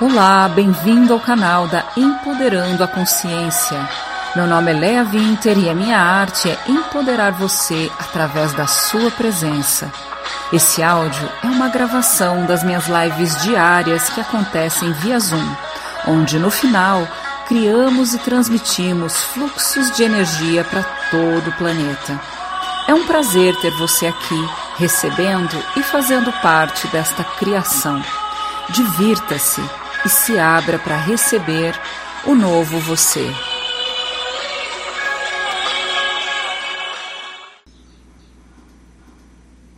Olá, bem-vindo ao canal da Empoderando a Consciência. Meu nome é Lea Winter e a minha arte é empoderar você através da sua presença. Esse áudio é uma gravação das minhas lives diárias que acontecem via Zoom, onde no final criamos e transmitimos fluxos de energia para todo o planeta. É um prazer ter você aqui, recebendo e fazendo parte desta criação. Divirta-se e se abra para receber o novo você.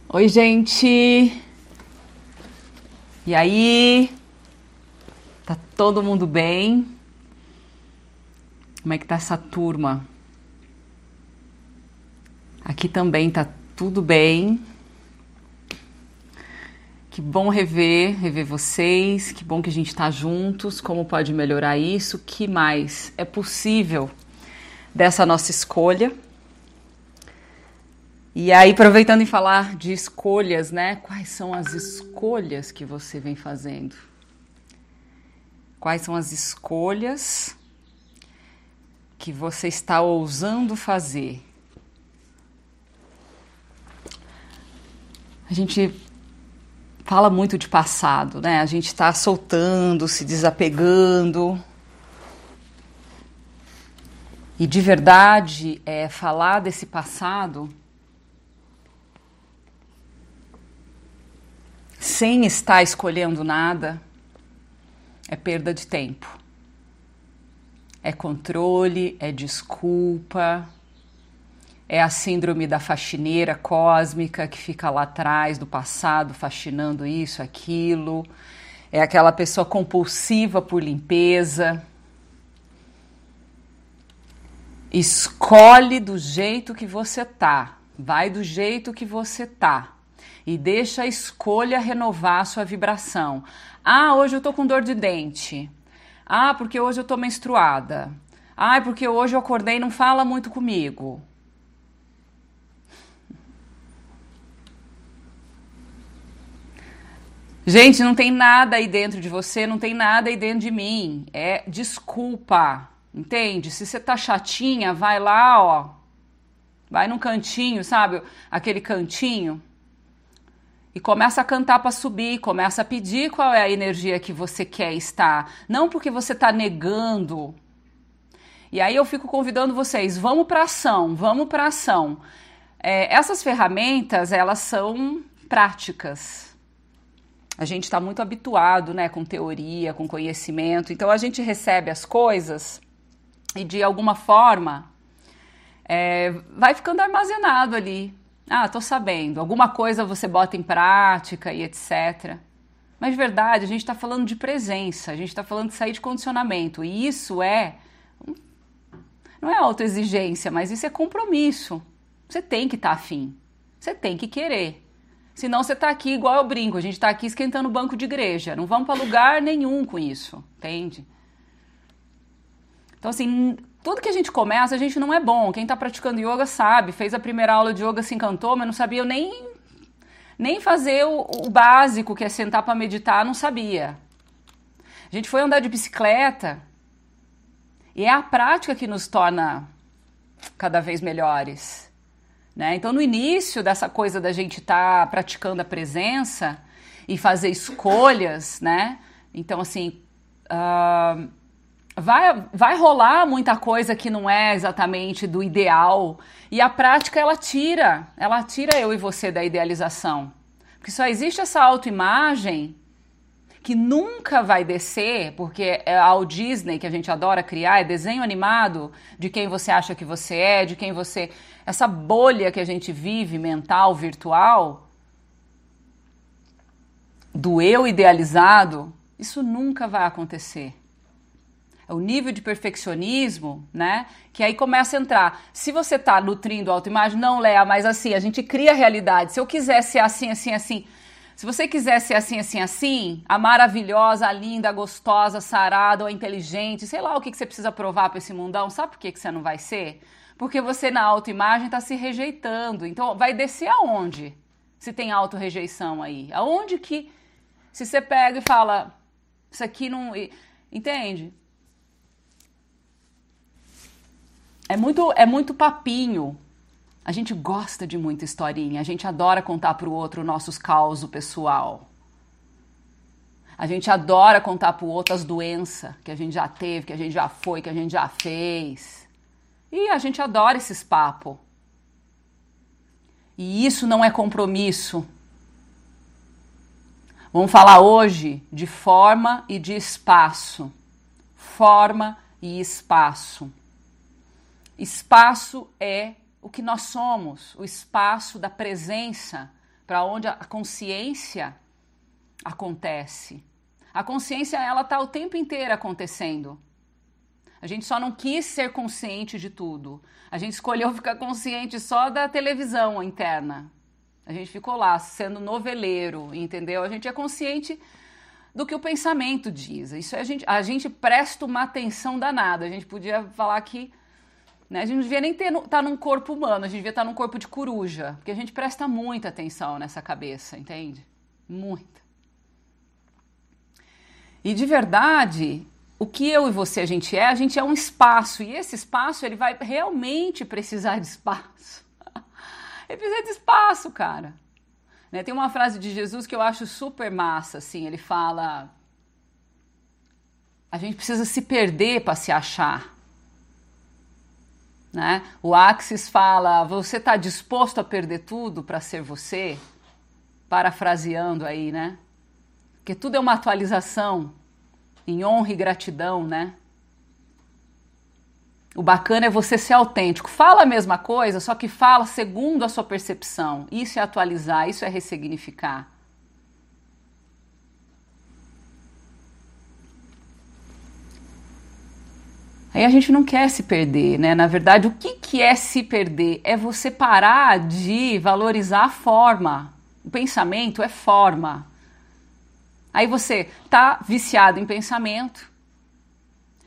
Oi, gente! E aí? Tá todo mundo bem? Como é que tá essa turma? Aqui também tá tudo bem. Que bom rever, rever vocês. Que bom que a gente está juntos. Como pode melhorar isso? Que mais é possível dessa nossa escolha? E aí, aproveitando em falar de escolhas, né? Quais são as escolhas que você vem fazendo? Quais são as escolhas que você está ousando fazer? A gente fala muito de passado, né? A gente está soltando, se desapegando. E de verdade, é, falar desse passado sem estar escolhendo nada é perda de tempo. É controle, é desculpa, é a síndrome da faxineira cósmica que fica lá atrás do passado, faxinando isso, aquilo. É aquela pessoa compulsiva por limpeza. Escolhe do jeito que você tá. Vai do jeito que você tá. E deixa a escolha renovar a sua vibração. Ah, hoje eu tô com dor de dente. Ah, porque hoje eu tô menstruada. Ah, porque hoje eu acordei e não fala muito comigo. Gente, não tem nada aí dentro de você, não tem nada aí dentro de mim. É desculpa, entende? Se você tá chatinha, vai lá, ó. Vai num cantinho, sabe? Aquele cantinho. E começa a cantar para subir, começa a pedir qual é a energia que você quer estar. Não porque você tá negando. E aí eu fico convidando vocês, vamos para ação, vamos para ação. É, essas ferramentas, elas são práticas a gente está muito habituado, né, com teoria, com conhecimento. Então a gente recebe as coisas e de alguma forma é, vai ficando armazenado ali. Ah, tô sabendo. Alguma coisa você bota em prática e etc. Mas de verdade, a gente está falando de presença, a gente está falando de sair de condicionamento. E isso é. Não é autoexigência, mas isso é compromisso. Você tem que estar tá afim. Você tem que querer. Senão você está aqui igual eu brinco, a gente está aqui esquentando o banco de igreja. Não vamos para lugar nenhum com isso, entende? Então, assim, tudo que a gente começa, a gente não é bom. Quem está praticando yoga sabe, fez a primeira aula de yoga, se encantou, mas não sabia nem, nem fazer o, o básico, que é sentar para meditar, não sabia. A gente foi andar de bicicleta e é a prática que nos torna cada vez melhores. Né? Então, no início dessa coisa da gente estar tá praticando a presença e fazer escolhas, né? Então, assim, uh, vai, vai rolar muita coisa que não é exatamente do ideal. E a prática, ela tira, ela tira eu e você da idealização. Porque só existe essa autoimagem que nunca vai descer, porque é ao Disney que a gente adora criar, é desenho animado de quem você acha que você é, de quem você. Essa bolha que a gente vive, mental, virtual, do eu idealizado, isso nunca vai acontecer. É o nível de perfeccionismo, né? Que aí começa a entrar. Se você está nutrindo a autoimagem, não, Léa, mas assim, a gente cria a realidade. Se eu quiser ser assim, assim, assim se você quiser ser assim, assim, assim, a maravilhosa, a linda, a gostosa, sarada ou inteligente, sei lá o que, que você precisa provar para esse mundão, sabe por que, que você não vai ser? Porque você na autoimagem está se rejeitando. Então vai descer aonde? Se tem autorrejeição aí. Aonde que. Se você pega e fala, Isso aqui não. Entende? É muito, é muito papinho. A gente gosta de muita historinha, a gente adora contar para o outro nossos causos pessoal. A gente adora contar para o outro as doenças que a gente já teve, que a gente já foi, que a gente já fez. E a gente adora esses papos. E isso não é compromisso. Vamos falar hoje de forma e de espaço. Forma e espaço. Espaço é o que nós somos, o espaço da presença para onde a consciência acontece. A consciência ela está o tempo inteiro acontecendo. A gente só não quis ser consciente de tudo. A gente escolheu ficar consciente só da televisão interna. A gente ficou lá sendo noveleiro, entendeu? A gente é consciente do que o pensamento diz. Isso a gente, a gente presta uma atenção danada. A gente podia falar que né? A gente não devia nem estar tá num corpo humano, a gente devia estar tá num corpo de coruja, porque a gente presta muita atenção nessa cabeça, entende? Muita. E de verdade, o que eu e você a gente é, a gente é um espaço, e esse espaço ele vai realmente precisar de espaço. ele precisa de espaço, cara. Né? Tem uma frase de Jesus que eu acho super massa, assim, ele fala: a gente precisa se perder para se achar. Né? O Axis fala: você está disposto a perder tudo para ser você? Parafraseando aí, né? Porque tudo é uma atualização em honra e gratidão, né? O bacana é você ser autêntico. Fala a mesma coisa, só que fala segundo a sua percepção. Isso é atualizar, isso é ressignificar. Aí a gente não quer se perder, né? Na verdade, o que, que é se perder? É você parar de valorizar a forma. O pensamento é forma. Aí você tá viciado em pensamento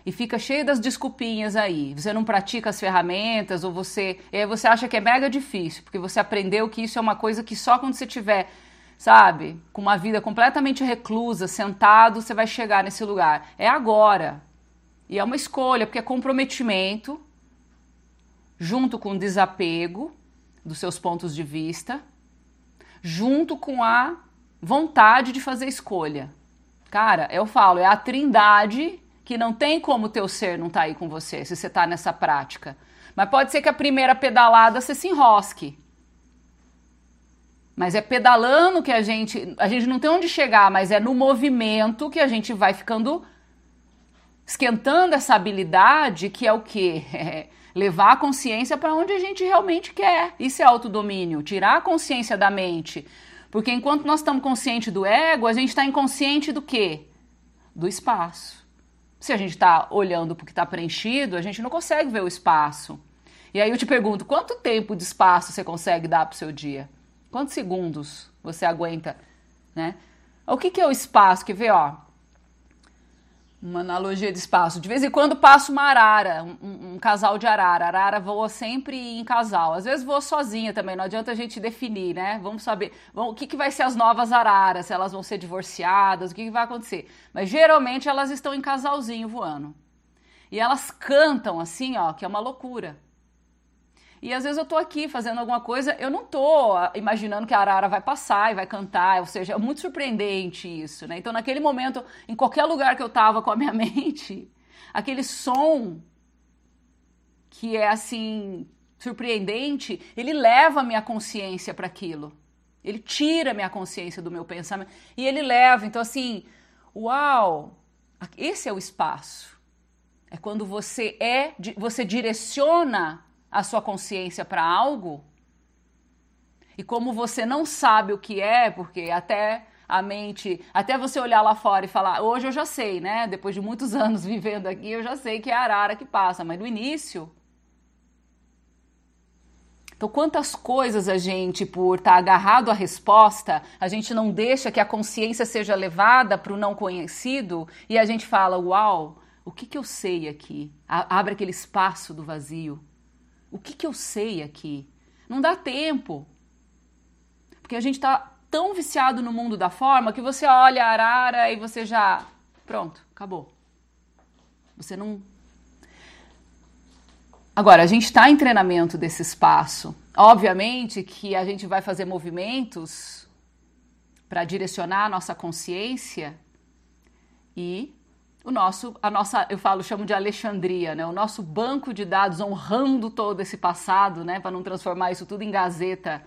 e fica cheio das desculpinhas aí. Você não pratica as ferramentas ou você, e aí você acha que é mega difícil, porque você aprendeu que isso é uma coisa que só quando você tiver, sabe, com uma vida completamente reclusa, sentado, você vai chegar nesse lugar. É agora. E é uma escolha, porque é comprometimento junto com desapego dos seus pontos de vista, junto com a vontade de fazer escolha. Cara, eu falo, é a trindade que não tem como teu ser não tá aí com você, se você tá nessa prática. Mas pode ser que a primeira pedalada você se enrosque. Mas é pedalando que a gente. A gente não tem onde chegar, mas é no movimento que a gente vai ficando esquentando essa habilidade que é o quê? É levar a consciência para onde a gente realmente quer. Isso é autodomínio, tirar a consciência da mente. Porque enquanto nós estamos conscientes do ego, a gente está inconsciente do quê? Do espaço. Se a gente está olhando para o que está preenchido, a gente não consegue ver o espaço. E aí eu te pergunto, quanto tempo de espaço você consegue dar para o seu dia? Quantos segundos você aguenta, né? O que, que é o espaço? Que vê, ó, uma analogia de espaço. De vez em quando passa uma arara, um, um, casal de arara. Arara voa sempre em casal. Às vezes voa sozinha também, não adianta a gente definir, né? Vamos saber vamos, o que, que vai ser as novas araras, se elas vão ser divorciadas, o que, que vai acontecer. Mas geralmente elas estão em casalzinho voando. E elas cantam assim, ó, que é uma loucura. E às vezes eu tô aqui fazendo alguma coisa, eu não tô imaginando que a arara vai passar e vai cantar, ou seja, é muito surpreendente isso, né? Então, naquele momento, em qualquer lugar que eu tava com a minha mente, aquele som que é assim surpreendente, ele leva a minha consciência para aquilo. Ele tira a minha consciência do meu pensamento e ele leva. Então, assim, uau, esse é o espaço. É quando você é, você direciona a sua consciência para algo, e como você não sabe o que é, porque até a mente, até você olhar lá fora e falar, hoje eu já sei, né? Depois de muitos anos vivendo aqui, eu já sei que é a arara que passa, mas no início. Então, quantas coisas a gente, por estar tá agarrado à resposta, a gente não deixa que a consciência seja levada para o não conhecido e a gente fala, uau, o que, que eu sei aqui? abre aquele espaço do vazio. O que, que eu sei aqui? Não dá tempo. Porque a gente está tão viciado no mundo da forma que você olha a arara e você já Pronto, acabou. Você não. Agora, a gente está em treinamento desse espaço. Obviamente que a gente vai fazer movimentos para direcionar a nossa consciência e o nosso, a nossa, eu falo, chamo de Alexandria, né? O nosso banco de dados honrando todo esse passado, né? Para não transformar isso tudo em gazeta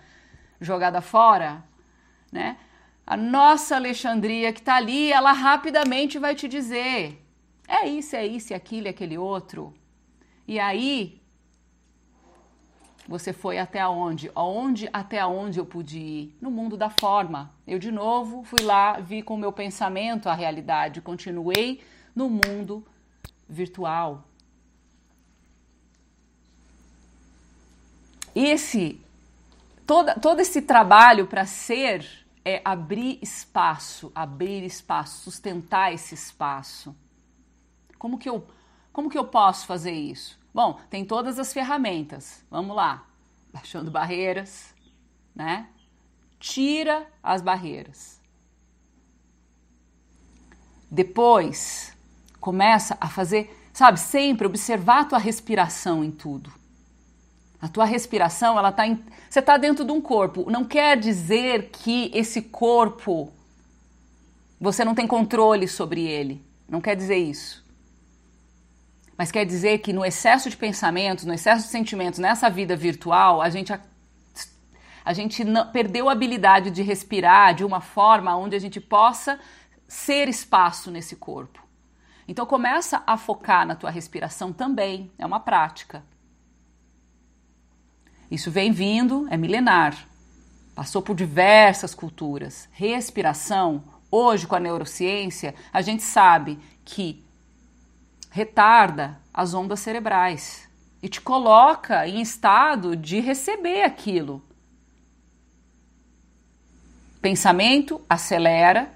jogada fora, né? A nossa Alexandria que está ali, ela rapidamente vai te dizer: é isso, é isso, é aquilo, é aquele outro. E aí, você foi até onde? Aonde até onde eu pude ir? No mundo da forma. Eu de novo fui lá, vi com o meu pensamento a realidade, continuei no mundo virtual. Esse toda, todo esse trabalho para ser é abrir espaço, abrir espaço, sustentar esse espaço. Como que eu, como que eu posso fazer isso? Bom, tem todas as ferramentas. Vamos lá. Baixando barreiras, né? Tira as barreiras. Depois, começa a fazer, sabe, sempre observar a tua respiração em tudo. A tua respiração, ela tá em, você está dentro de um corpo. Não quer dizer que esse corpo você não tem controle sobre ele. Não quer dizer isso. Mas quer dizer que no excesso de pensamentos, no excesso de sentimentos, nessa vida virtual, a gente a, a gente não, perdeu a habilidade de respirar de uma forma onde a gente possa ser espaço nesse corpo. Então começa a focar na tua respiração também, é uma prática. Isso vem vindo, é milenar. Passou por diversas culturas. Respiração, hoje com a neurociência, a gente sabe que retarda as ondas cerebrais e te coloca em estado de receber aquilo. Pensamento acelera,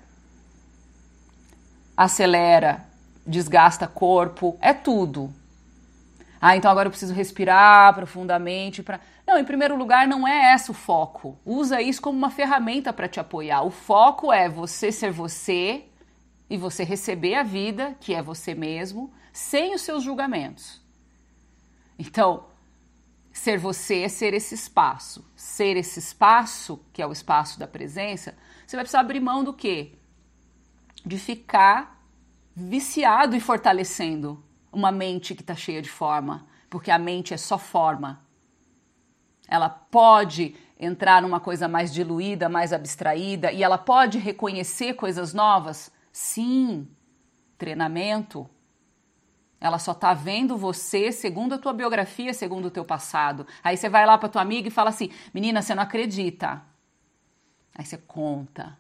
acelera, desgasta corpo, é tudo. Ah, então agora eu preciso respirar profundamente para. Não, em primeiro lugar, não é esse o foco. Usa isso como uma ferramenta para te apoiar. O foco é você ser você e você receber a vida, que é você mesmo, sem os seus julgamentos. Então, ser você é ser esse espaço. Ser esse espaço, que é o espaço da presença, você vai precisar abrir mão do quê? De ficar viciado e fortalecendo uma mente que está cheia de forma, porque a mente é só forma. Ela pode entrar numa coisa mais diluída, mais abstraída, e ela pode reconhecer coisas novas? Sim. Treinamento, ela só tá vendo você segundo a tua biografia, segundo o teu passado. Aí você vai lá para tua amiga e fala assim: "Menina, você não acredita". Aí você conta.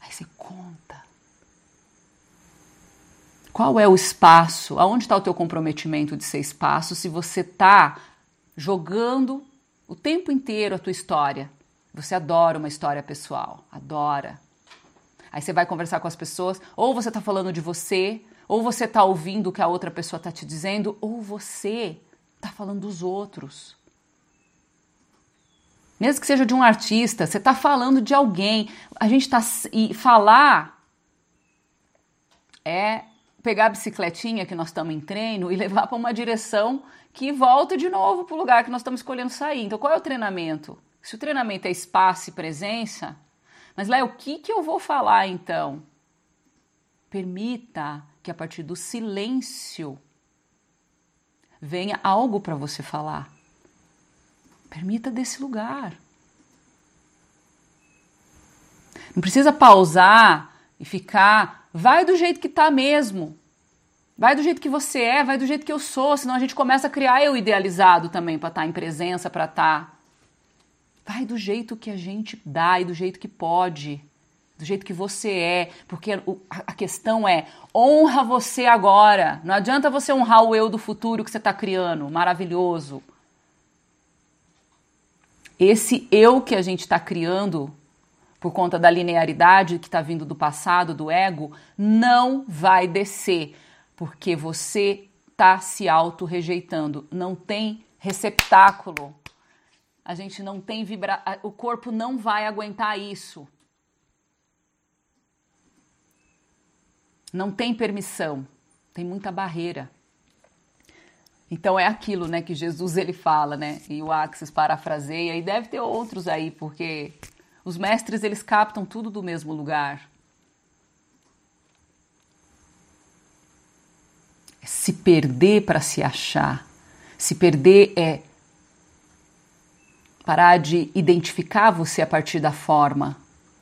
Aí você conta. Qual é o espaço? Aonde está o teu comprometimento de ser espaço se você tá jogando o tempo inteiro a tua história? Você adora uma história pessoal, adora. Aí você vai conversar com as pessoas, ou você está falando de você, ou você está ouvindo o que a outra pessoa está te dizendo, ou você está falando dos outros. Mesmo que seja de um artista, você está falando de alguém. A gente está. E falar é pegar a bicicletinha que nós estamos em treino e levar para uma direção que volta de novo para o lugar que nós estamos escolhendo sair. Então, qual é o treinamento? Se o treinamento é espaço e presença, mas lá o que, que eu vou falar então? Permita que a partir do silêncio venha algo para você falar. Permita desse lugar. Não precisa pausar e ficar. Vai do jeito que tá mesmo. Vai do jeito que você é, vai do jeito que eu sou, senão a gente começa a criar eu idealizado também para estar tá em presença, para estar. Tá. Vai do jeito que a gente dá e do jeito que pode do jeito que você é, porque a questão é honra você agora. Não adianta você honrar o eu do futuro que você está criando, maravilhoso. Esse eu que a gente está criando por conta da linearidade que está vindo do passado, do ego, não vai descer, porque você está se auto-rejeitando. Não tem receptáculo. A gente não tem vibra... O corpo não vai aguentar isso. Não tem permissão, tem muita barreira. Então é aquilo, né, que Jesus ele fala, né? E o Axis parafraseia e deve ter outros aí, porque os mestres eles captam tudo do mesmo lugar. É se perder para se achar. Se perder é parar de identificar você a partir da forma.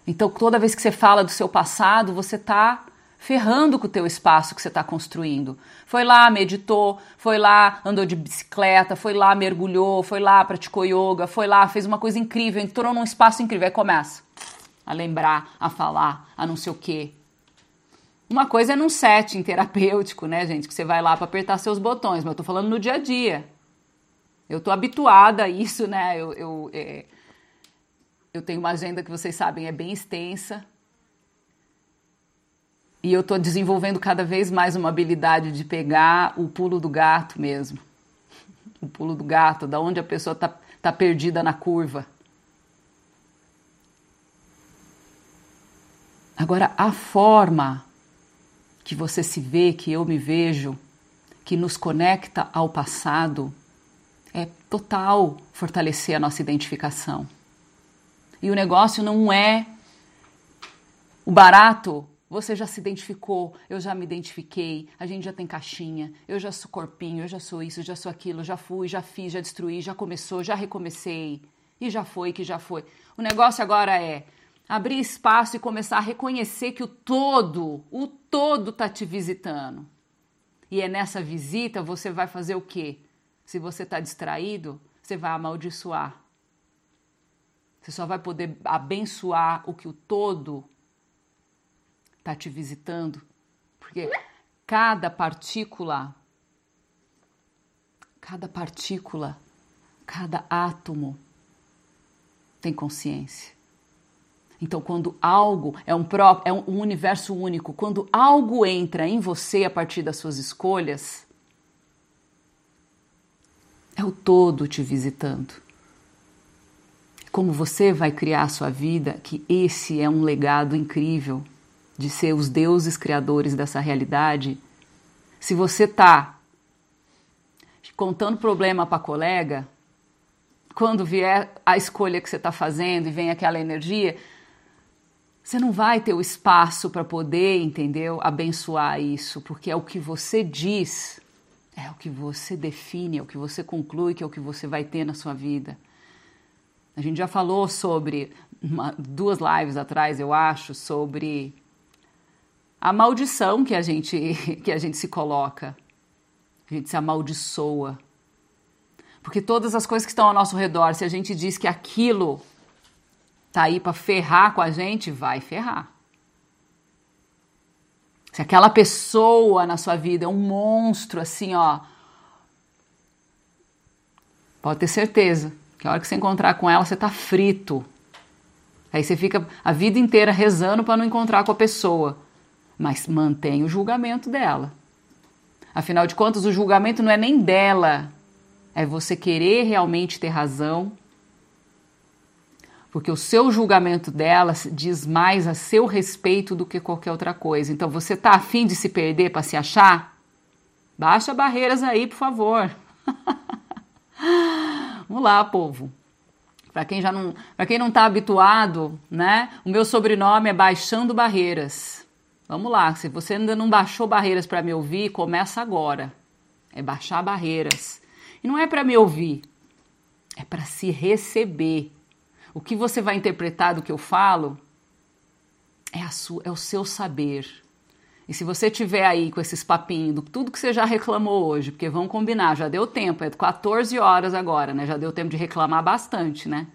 Então, toda vez que você fala do seu passado, você está ferrando com o teu espaço que você está construindo. Foi lá, meditou, foi lá, andou de bicicleta, foi lá, mergulhou, foi lá, praticou yoga, foi lá, fez uma coisa incrível, entrou num espaço incrível. Aí começa a lembrar, a falar, a não sei o quê. Uma coisa é num setting terapêutico, né, gente? Que você vai lá para apertar seus botões, mas eu tô falando no dia a dia. Eu tô habituada a isso, né? Eu, eu, é, eu tenho uma agenda que vocês sabem é bem extensa. E eu tô desenvolvendo cada vez mais uma habilidade de pegar o pulo do gato mesmo. O pulo do gato, da onde a pessoa tá, tá perdida na curva. Agora, a forma que você se vê, que eu me vejo, que nos conecta ao passado, é total fortalecer a nossa identificação. E o negócio não é o barato. Você já se identificou, eu já me identifiquei, a gente já tem caixinha, eu já sou corpinho, eu já sou isso, já sou aquilo, já fui, já fiz, já destruí, já começou, já recomecei. E já foi, que já foi. O negócio agora é abrir espaço e começar a reconhecer que o todo, o todo está te visitando. E é nessa visita você vai fazer o quê? Se você está distraído, você vai amaldiçoar. Você só vai poder abençoar o que o todo está te visitando. Porque cada partícula, cada partícula, cada átomo tem consciência. Então, quando algo é um, pró é um universo único, quando algo entra em você a partir das suas escolhas, é o todo te visitando. Como você vai criar a sua vida, que esse é um legado incrível de ser os deuses criadores dessa realidade. Se você tá contando problema para colega, quando vier a escolha que você está fazendo e vem aquela energia, você não vai ter o espaço para poder, entendeu? Abençoar isso, porque é o que você diz é o que você define, é o que você conclui que é o que você vai ter na sua vida. A gente já falou sobre, uma, duas lives atrás, eu acho, sobre a maldição que a gente, que a gente se coloca. A gente se amaldiçoa. Porque todas as coisas que estão ao nosso redor, se a gente diz que aquilo tá aí para ferrar com a gente, vai ferrar. Se aquela pessoa na sua vida é um monstro, assim, ó. Pode ter certeza que a hora que você encontrar com ela, você tá frito. Aí você fica a vida inteira rezando para não encontrar com a pessoa. Mas mantém o julgamento dela. Afinal de contas, o julgamento não é nem dela. É você querer realmente ter razão porque o seu julgamento dela diz mais a seu respeito do que qualquer outra coisa. Então, você está afim de se perder para se achar? Baixa barreiras aí, por favor. Vamos lá, povo. Para quem já não, para quem não está habituado, né? O meu sobrenome é Baixando Barreiras. Vamos lá, se você ainda não baixou barreiras para me ouvir, começa agora. É baixar barreiras. E não é para me ouvir, é para se receber. O que você vai interpretar do que eu falo é, a sua, é o seu saber. E se você tiver aí com esses papinhos, tudo que você já reclamou hoje, porque vamos combinar, já deu tempo, é 14 horas agora, né? Já deu tempo de reclamar bastante, né?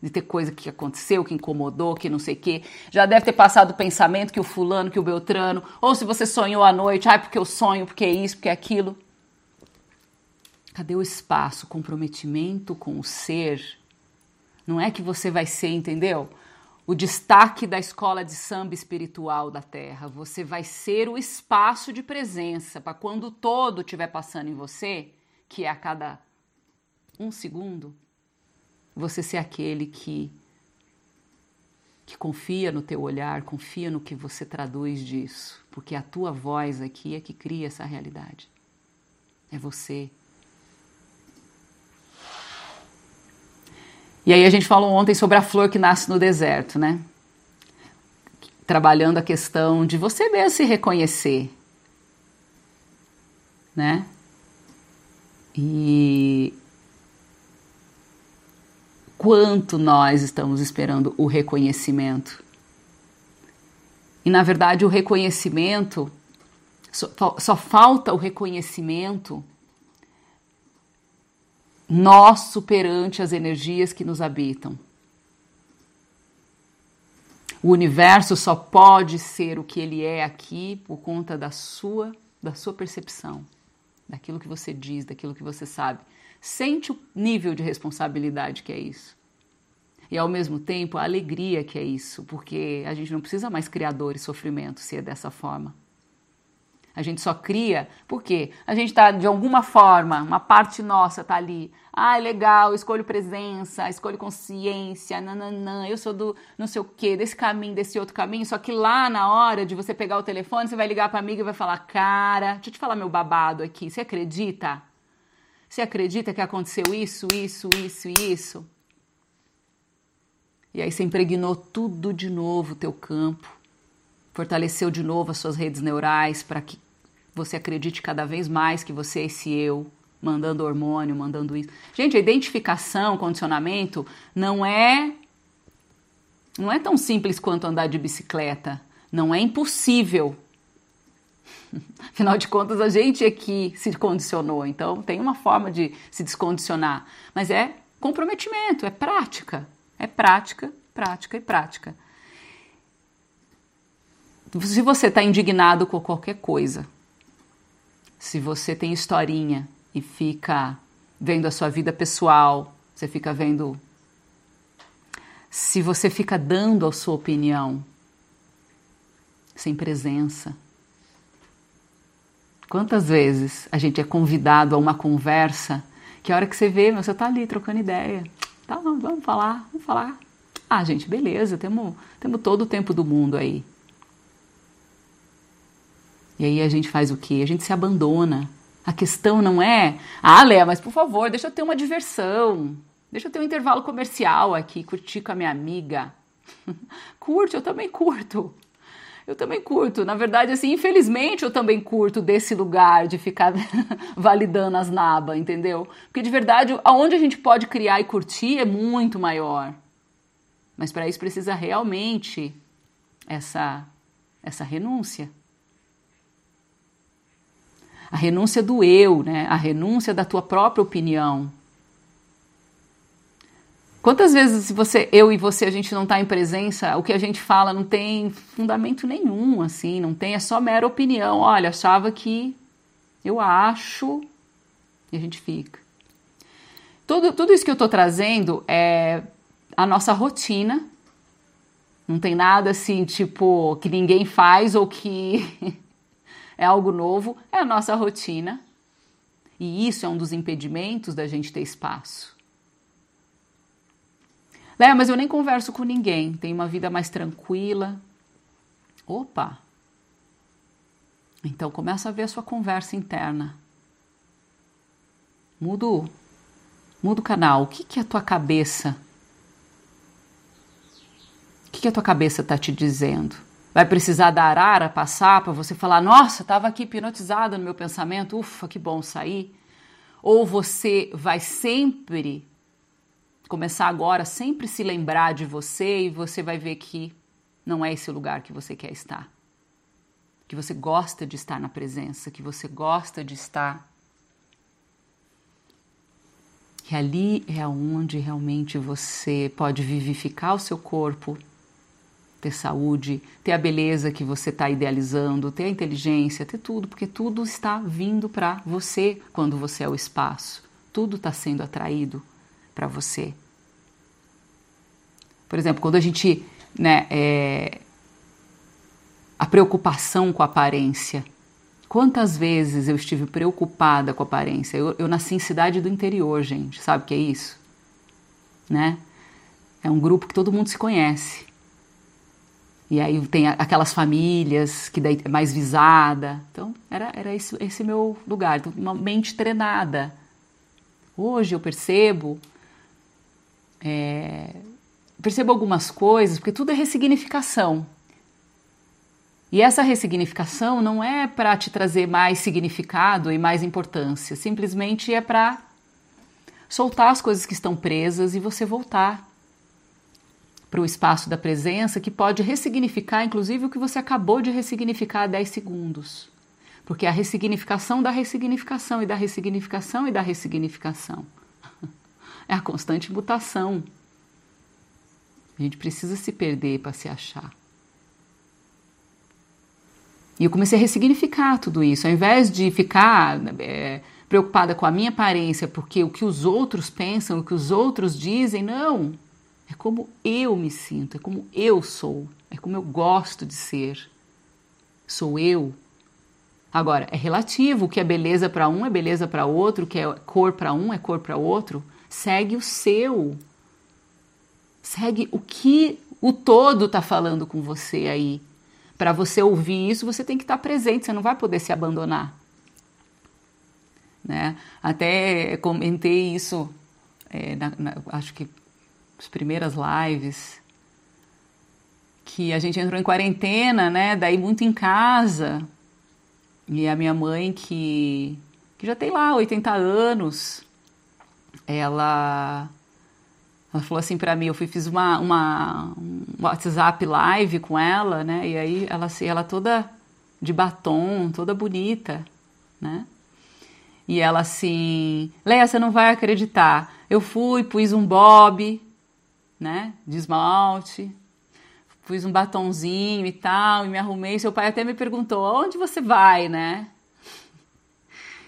De ter coisa que aconteceu, que incomodou, que não sei o quê. Já deve ter passado o pensamento que o fulano, que o Beltrano, ou se você sonhou à noite, ai, porque eu sonho, porque é isso, porque é aquilo. Cadê o espaço, o comprometimento com o ser não é que você vai ser, entendeu? O destaque da escola de samba espiritual da Terra. Você vai ser o espaço de presença para quando todo estiver passando em você, que é a cada um segundo, você ser aquele que que confia no teu olhar, confia no que você traduz disso. porque a tua voz aqui é que cria essa realidade. É você. E aí a gente falou ontem sobre a flor que nasce no deserto, né? Trabalhando a questão de você mesmo se reconhecer, né? E quanto nós estamos esperando o reconhecimento. E na verdade, o reconhecimento só, só falta o reconhecimento nosso perante as energias que nos habitam. O universo só pode ser o que ele é aqui por conta da sua, da sua percepção, daquilo que você diz, daquilo que você sabe. Sente o nível de responsabilidade que é isso. E ao mesmo tempo a alegria que é isso, porque a gente não precisa mais criar dor e sofrimento se é dessa forma. A gente só cria porque a gente está, de alguma forma, uma parte nossa está ali. Ah, legal, escolho presença, escolho consciência, nananã, eu sou do não sei o quê, desse caminho, desse outro caminho. Só que lá na hora de você pegar o telefone, você vai ligar para amiga e vai falar: Cara, deixa eu te falar meu babado aqui, você acredita? Você acredita que aconteceu isso, isso, isso e isso? E aí você impregnou tudo de novo o teu campo, fortaleceu de novo as suas redes neurais para que você acredite cada vez mais que você é esse eu, mandando hormônio, mandando isso. Gente, a identificação, condicionamento não é não é tão simples quanto andar de bicicleta. Não é impossível. Afinal de contas, a gente é que se condicionou. Então, tem uma forma de se descondicionar. Mas é comprometimento, é prática. É prática, prática e prática. Se você está indignado com qualquer coisa, se você tem historinha e fica vendo a sua vida pessoal, você fica vendo. Se você fica dando a sua opinião sem presença. Quantas vezes a gente é convidado a uma conversa que a hora que você vê, você tá ali trocando ideia. Tá, vamos, vamos falar, vamos falar. Ah, gente, beleza, temos, temos todo o tempo do mundo aí. E aí a gente faz o quê? A gente se abandona. A questão não é, ah, Léa, mas por favor, deixa eu ter uma diversão. Deixa eu ter um intervalo comercial aqui, curtir com a minha amiga. Curte, eu também curto. Eu também curto. Na verdade, assim, infelizmente eu também curto desse lugar de ficar validando as nabas, entendeu? Porque de verdade, aonde a gente pode criar e curtir é muito maior. Mas para isso precisa realmente essa essa renúncia a renúncia do eu, né? a renúncia da tua própria opinião. Quantas vezes você, eu e você, a gente não está em presença, o que a gente fala não tem fundamento nenhum, assim, não tem, é só mera opinião. Olha, achava que eu acho, e a gente fica. Tudo, tudo isso que eu estou trazendo é a nossa rotina. Não tem nada assim, tipo, que ninguém faz ou que é algo novo, é a nossa rotina. E isso é um dos impedimentos da gente ter espaço. Léa, mas eu nem converso com ninguém, tenho uma vida mais tranquila. Opa! Então começa a ver a sua conversa interna. Muda, muda o canal. O que, que a tua cabeça? O que, que a tua cabeça está te dizendo? Vai precisar da arara passar para você falar: Nossa, estava aqui hipnotizada no meu pensamento, ufa, que bom sair. Ou você vai sempre começar agora, sempre se lembrar de você e você vai ver que não é esse lugar que você quer estar. Que você gosta de estar na presença, que você gosta de estar. Que ali é onde realmente você pode vivificar o seu corpo ter saúde, ter a beleza que você está idealizando, ter a inteligência, ter tudo, porque tudo está vindo para você quando você é o espaço. Tudo está sendo atraído para você. Por exemplo, quando a gente, né, é, a preocupação com a aparência. Quantas vezes eu estive preocupada com a aparência? Eu, eu nasci em cidade do interior, gente. Sabe o que é isso? Né? É um grupo que todo mundo se conhece. E aí tem aquelas famílias que daí é mais visada. Então, era, era esse, esse meu lugar. Então, uma mente treinada. Hoje eu percebo. É, percebo algumas coisas, porque tudo é ressignificação. E essa ressignificação não é para te trazer mais significado e mais importância, simplesmente é para soltar as coisas que estão presas e você voltar para o espaço da presença que pode ressignificar, inclusive, o que você acabou de ressignificar há 10 segundos. Porque a ressignificação da ressignificação e da ressignificação e da ressignificação. É a constante mutação. A gente precisa se perder para se achar. E eu comecei a ressignificar tudo isso. Ao invés de ficar é, preocupada com a minha aparência, porque o que os outros pensam, o que os outros dizem, não. É como eu me sinto, é como eu sou, é como eu gosto de ser. Sou eu. Agora, é relativo. O que é beleza para um é beleza para outro, o que é cor para um é cor para outro. Segue o seu. Segue o que o todo está falando com você aí. Para você ouvir isso, você tem que estar presente, você não vai poder se abandonar. Né? Até comentei isso, é, na, na, acho que as primeiras lives, que a gente entrou em quarentena, né? Daí muito em casa. E a minha mãe, que, que já tem lá 80 anos, ela ela falou assim para mim, eu fui, fiz uma, uma um WhatsApp live com ela, né? E aí ela assim, ela toda de batom, toda bonita, né? E ela assim, Leia, você não vai acreditar. Eu fui, pus um bob, né? De esmalte, pus um batonzinho e tal, e me arrumei. Seu pai até me perguntou, onde você vai, né?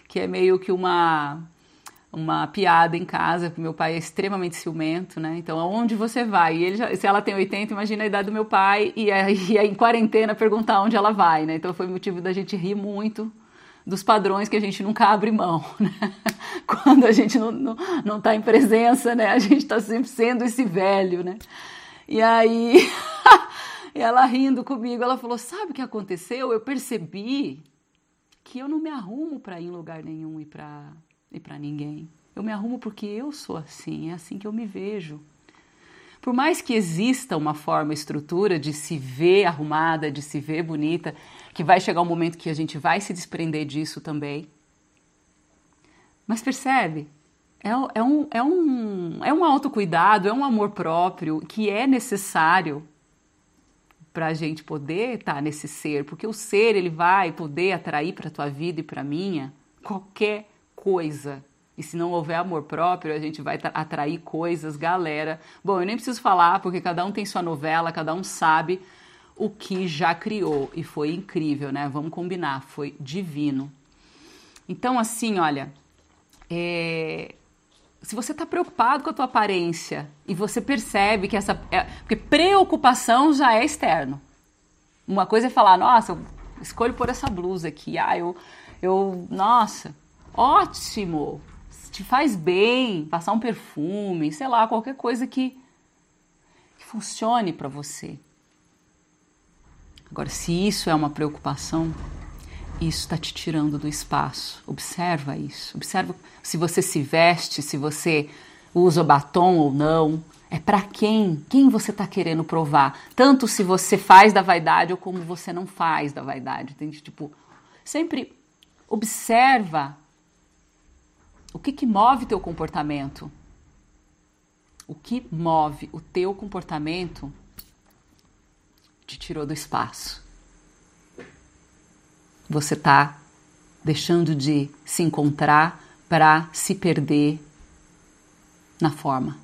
Que é meio que uma uma piada em casa, porque meu pai é extremamente ciumento, né? Então, aonde você vai? E ele já, se ela tem 80, imagina a idade do meu pai, e aí, em quarentena perguntar onde ela vai, né? Então foi motivo da gente rir muito dos padrões que a gente nunca abre mão, né? Quando a gente não, não, não tá em presença, né? A gente tá sempre sendo esse velho, né? E aí, ela rindo comigo, ela falou: Sabe o que aconteceu? Eu percebi que eu não me arrumo para ir em lugar nenhum e para e para ninguém. Eu me arrumo porque eu sou assim, é assim que eu me vejo. Por mais que exista uma forma, estrutura de se ver arrumada, de se ver bonita, que vai chegar um momento que a gente vai se desprender disso também. Mas percebe? É, é, um, é, um, é um autocuidado, é um amor próprio que é necessário para a gente poder estar tá nesse ser, porque o ser ele vai poder atrair para a tua vida e para a minha qualquer coisa. E se não houver amor próprio, a gente vai atrair coisas, galera. Bom, eu nem preciso falar, porque cada um tem sua novela, cada um sabe o que já criou. E foi incrível, né? Vamos combinar, foi divino. Então, assim, olha, é... se você está preocupado com a tua aparência e você percebe que essa. É... Porque preocupação já é externo. Uma coisa é falar, nossa, eu escolho por essa blusa aqui. Ah, eu. eu nossa, ótimo, te faz bem, passar um perfume, sei lá, qualquer coisa que, que funcione para você. Agora, se isso é uma preocupação, isso está te tirando do espaço. Observa isso. Observa se você se veste, se você usa batom ou não. É para quem? Quem você está querendo provar? Tanto se você faz da vaidade ou como você não faz da vaidade. Entende? Tipo, sempre observa o que, que move teu comportamento? O que move o teu comportamento te tirou do espaço. Você está deixando de se encontrar para se perder na forma.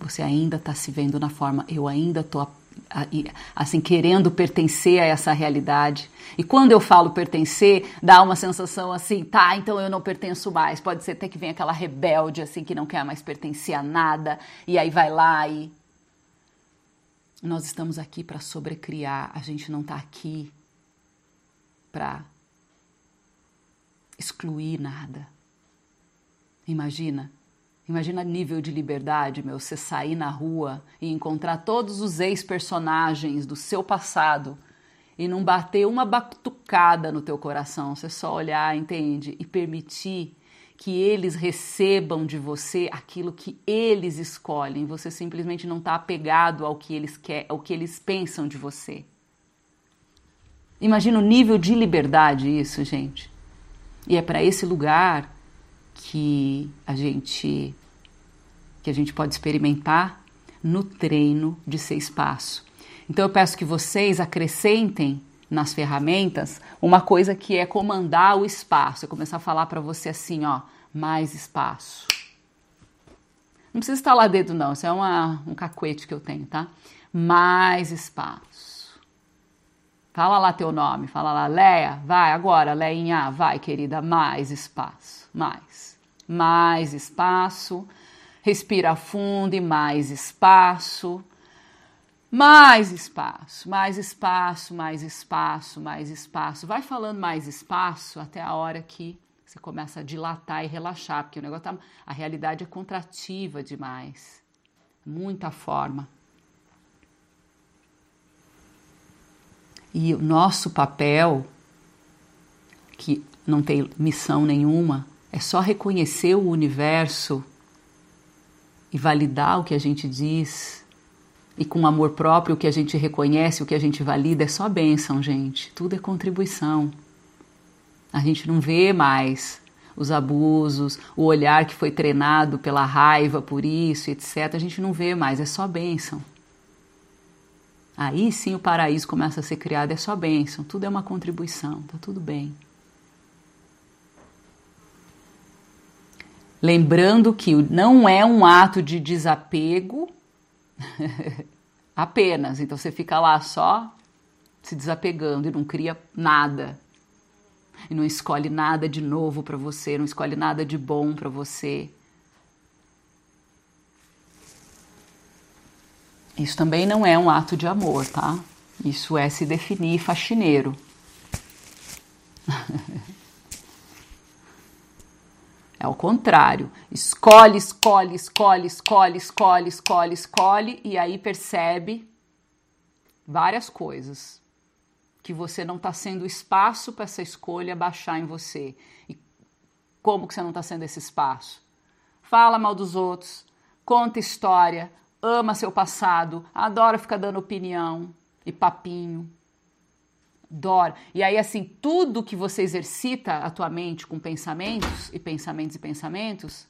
Você ainda está se vendo na forma. Eu ainda estou assim querendo pertencer a essa realidade. E quando eu falo pertencer, dá uma sensação assim, tá, então eu não pertenço mais. Pode ser até que venha aquela rebelde assim que não quer mais pertencer a nada e aí vai lá e nós estamos aqui para sobrecriar, a gente não está aqui para excluir nada. Imagina, Imagina nível de liberdade, meu, você sair na rua e encontrar todos os ex-personagens do seu passado e não bater uma batucada no teu coração, você só olhar, entende? E permitir que eles recebam de você aquilo que eles escolhem. Você simplesmente não está apegado ao que eles quer, ao que eles pensam de você. Imagina o nível de liberdade isso, gente. E é para esse lugar que a gente que a gente pode experimentar no treino de ser espaço. Então eu peço que vocês acrescentem nas ferramentas uma coisa que é comandar o espaço. Eu começar a falar para você assim, ó, mais espaço. Não precisa estar lá dentro não, isso é uma, um cacuete que eu tenho, tá? Mais espaço. Fala lá teu nome, fala lá, Leia, vai agora, Leinha, vai querida, mais espaço, mais mais espaço, respira fundo e mais espaço, mais espaço, mais espaço, mais espaço, mais espaço. Vai falando mais espaço até a hora que você começa a dilatar e relaxar, porque o negócio tá, a realidade é contrativa demais. Muita forma. E o nosso papel, que não tem missão nenhuma, é só reconhecer o universo e validar o que a gente diz. E com amor próprio, o que a gente reconhece, o que a gente valida, é só bênção, gente. Tudo é contribuição. A gente não vê mais os abusos, o olhar que foi treinado pela raiva por isso, etc. A gente não vê mais, é só bênção. Aí sim o paraíso começa a ser criado, é só bênção. Tudo é uma contribuição, tá tudo bem. Lembrando que não é um ato de desapego apenas, então você fica lá só se desapegando e não cria nada. E não escolhe nada de novo para você, não escolhe nada de bom para você. Isso também não é um ato de amor, tá? Isso é se definir faxineiro. É o contrário. Escolhe, escolhe, escolhe, escolhe, escolhe, escolhe, escolhe e aí percebe várias coisas que você não está sendo espaço para essa escolha baixar em você. E como que você não está sendo esse espaço? Fala mal dos outros, conta história, ama seu passado, adora ficar dando opinião e papinho. Dora. E aí, assim, tudo que você exercita a tua mente com pensamentos e pensamentos e pensamentos,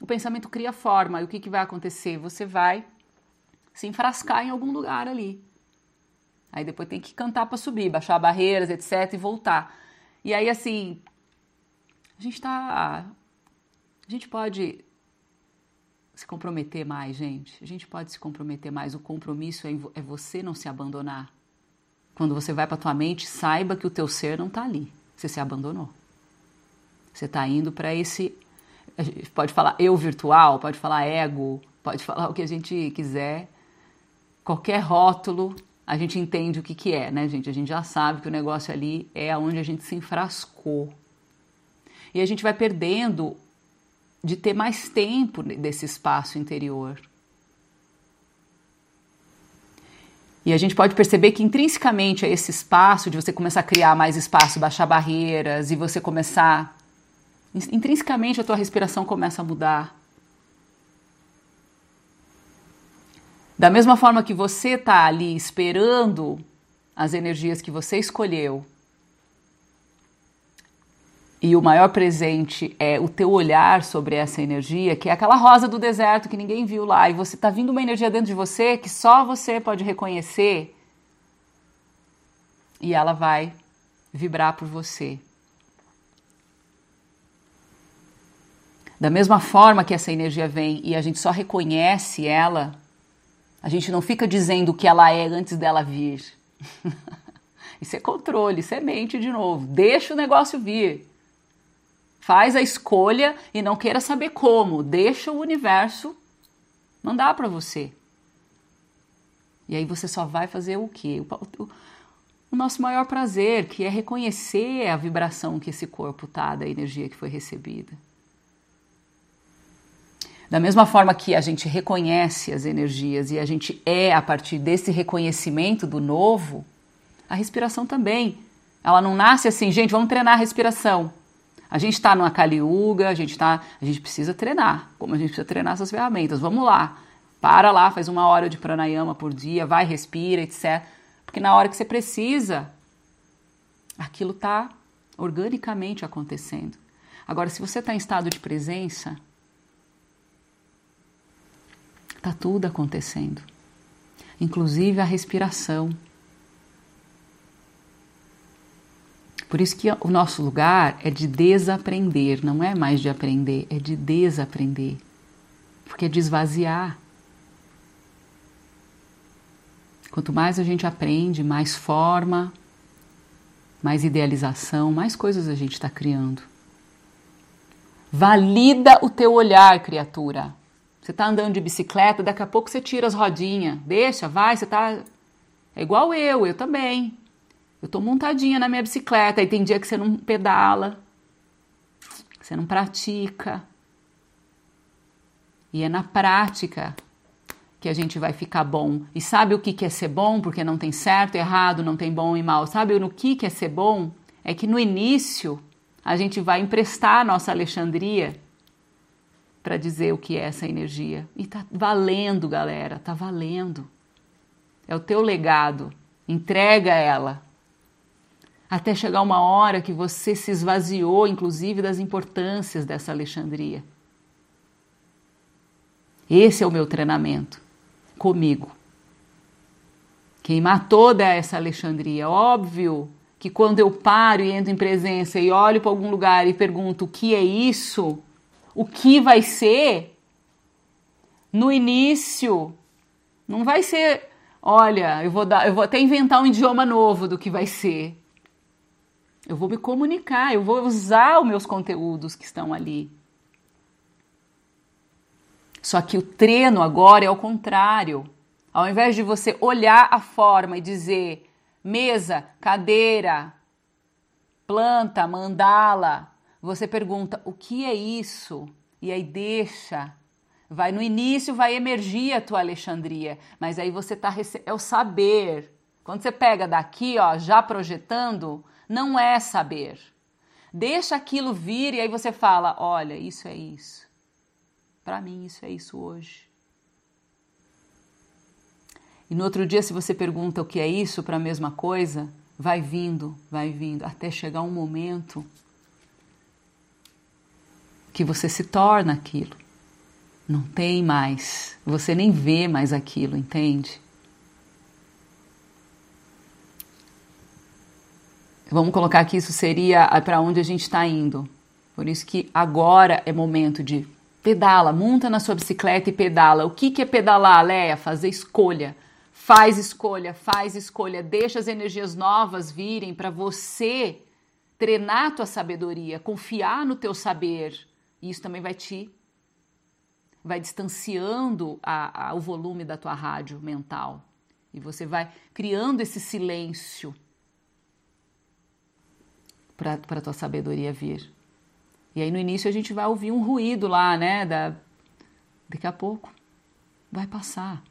o pensamento cria forma. E o que, que vai acontecer? Você vai se enfrascar em algum lugar ali. Aí depois tem que cantar para subir, baixar barreiras, etc. e voltar. E aí, assim, a gente tá. A gente pode se comprometer mais, gente. A gente pode se comprometer mais. O compromisso é, é você não se abandonar. Quando você vai para tua mente, saiba que o teu ser não está ali. Você se abandonou. Você está indo para esse. Pode falar eu virtual, pode falar ego, pode falar o que a gente quiser. Qualquer rótulo, a gente entende o que, que é, né, gente? A gente já sabe que o negócio ali é onde a gente se enfrascou. E a gente vai perdendo de ter mais tempo desse espaço interior. E a gente pode perceber que intrinsecamente é esse espaço de você começar a criar mais espaço, baixar barreiras e você começar. Intrinsecamente a tua respiração começa a mudar. Da mesma forma que você está ali esperando as energias que você escolheu e o maior presente é o teu olhar sobre essa energia, que é aquela rosa do deserto que ninguém viu lá, e você está vindo uma energia dentro de você que só você pode reconhecer, e ela vai vibrar por você. Da mesma forma que essa energia vem e a gente só reconhece ela, a gente não fica dizendo o que ela é antes dela vir. isso é controle, isso é mente de novo. Deixa o negócio vir. Faz a escolha e não queira saber como. Deixa o universo mandar para você. E aí você só vai fazer o quê? O, o, nosso maior prazer, que é reconhecer a vibração que esse corpo tá da energia que foi recebida. Da mesma forma que a gente reconhece as energias e a gente é a partir desse reconhecimento do novo, a respiração também. Ela não nasce assim, gente, vamos treinar a respiração. A gente está numa Kali Yuga, a gente tá, a gente precisa treinar, como a gente precisa treinar essas ferramentas. Vamos lá. Para lá, faz uma hora de pranayama por dia, vai, respira, etc. Porque na hora que você precisa, aquilo está organicamente acontecendo. Agora, se você está em estado de presença, está tudo acontecendo, inclusive a respiração. Por isso que o nosso lugar é de desaprender, não é mais de aprender, é de desaprender. Porque é de esvaziar. Quanto mais a gente aprende, mais forma, mais idealização, mais coisas a gente está criando. Valida o teu olhar, criatura. Você está andando de bicicleta, daqui a pouco você tira as rodinhas. Deixa, vai, você está. É igual eu, eu também. Eu estou montadinha na minha bicicleta, e tem dia que você não pedala, você não pratica. E é na prática que a gente vai ficar bom. E sabe o que é ser bom? Porque não tem certo, errado, não tem bom e mal. Sabe no que é ser bom? É que no início a gente vai emprestar a nossa Alexandria para dizer o que é essa energia. E tá valendo, galera, tá valendo. É o teu legado. Entrega ela. Até chegar uma hora que você se esvaziou, inclusive, das importâncias dessa Alexandria. Esse é o meu treinamento comigo. Queimar toda essa Alexandria. Óbvio que quando eu paro e entro em presença e olho para algum lugar e pergunto o que é isso, o que vai ser, no início não vai ser, olha, eu vou dar, eu vou até inventar um idioma novo do que vai ser. Eu vou me comunicar, eu vou usar os meus conteúdos que estão ali. Só que o treino agora é o contrário. Ao invés de você olhar a forma e dizer mesa, cadeira, planta, mandala, você pergunta o que é isso? E aí deixa. Vai no início vai emergir a tua Alexandria, mas aí você tá é o saber. Quando você pega daqui, ó, já projetando, não é saber. Deixa aquilo vir e aí você fala, olha, isso é isso. Para mim, isso é isso hoje. E no outro dia, se você pergunta o que é isso para a mesma coisa, vai vindo, vai vindo, até chegar um momento que você se torna aquilo. Não tem mais, você nem vê mais aquilo, entende? Vamos colocar que isso seria para onde a gente está indo. Por isso que agora é momento de Pedala, monta na sua bicicleta e pedala. O que, que é pedalar, Leia? Fazer escolha. Faz escolha, faz escolha. Deixa as energias novas virem para você treinar a tua sabedoria, confiar no teu saber. E isso também vai te vai distanciando a, a, o volume da tua rádio mental. E você vai criando esse silêncio para a tua sabedoria vir. E aí no início a gente vai ouvir um ruído lá, né? Da... Daqui a pouco vai passar.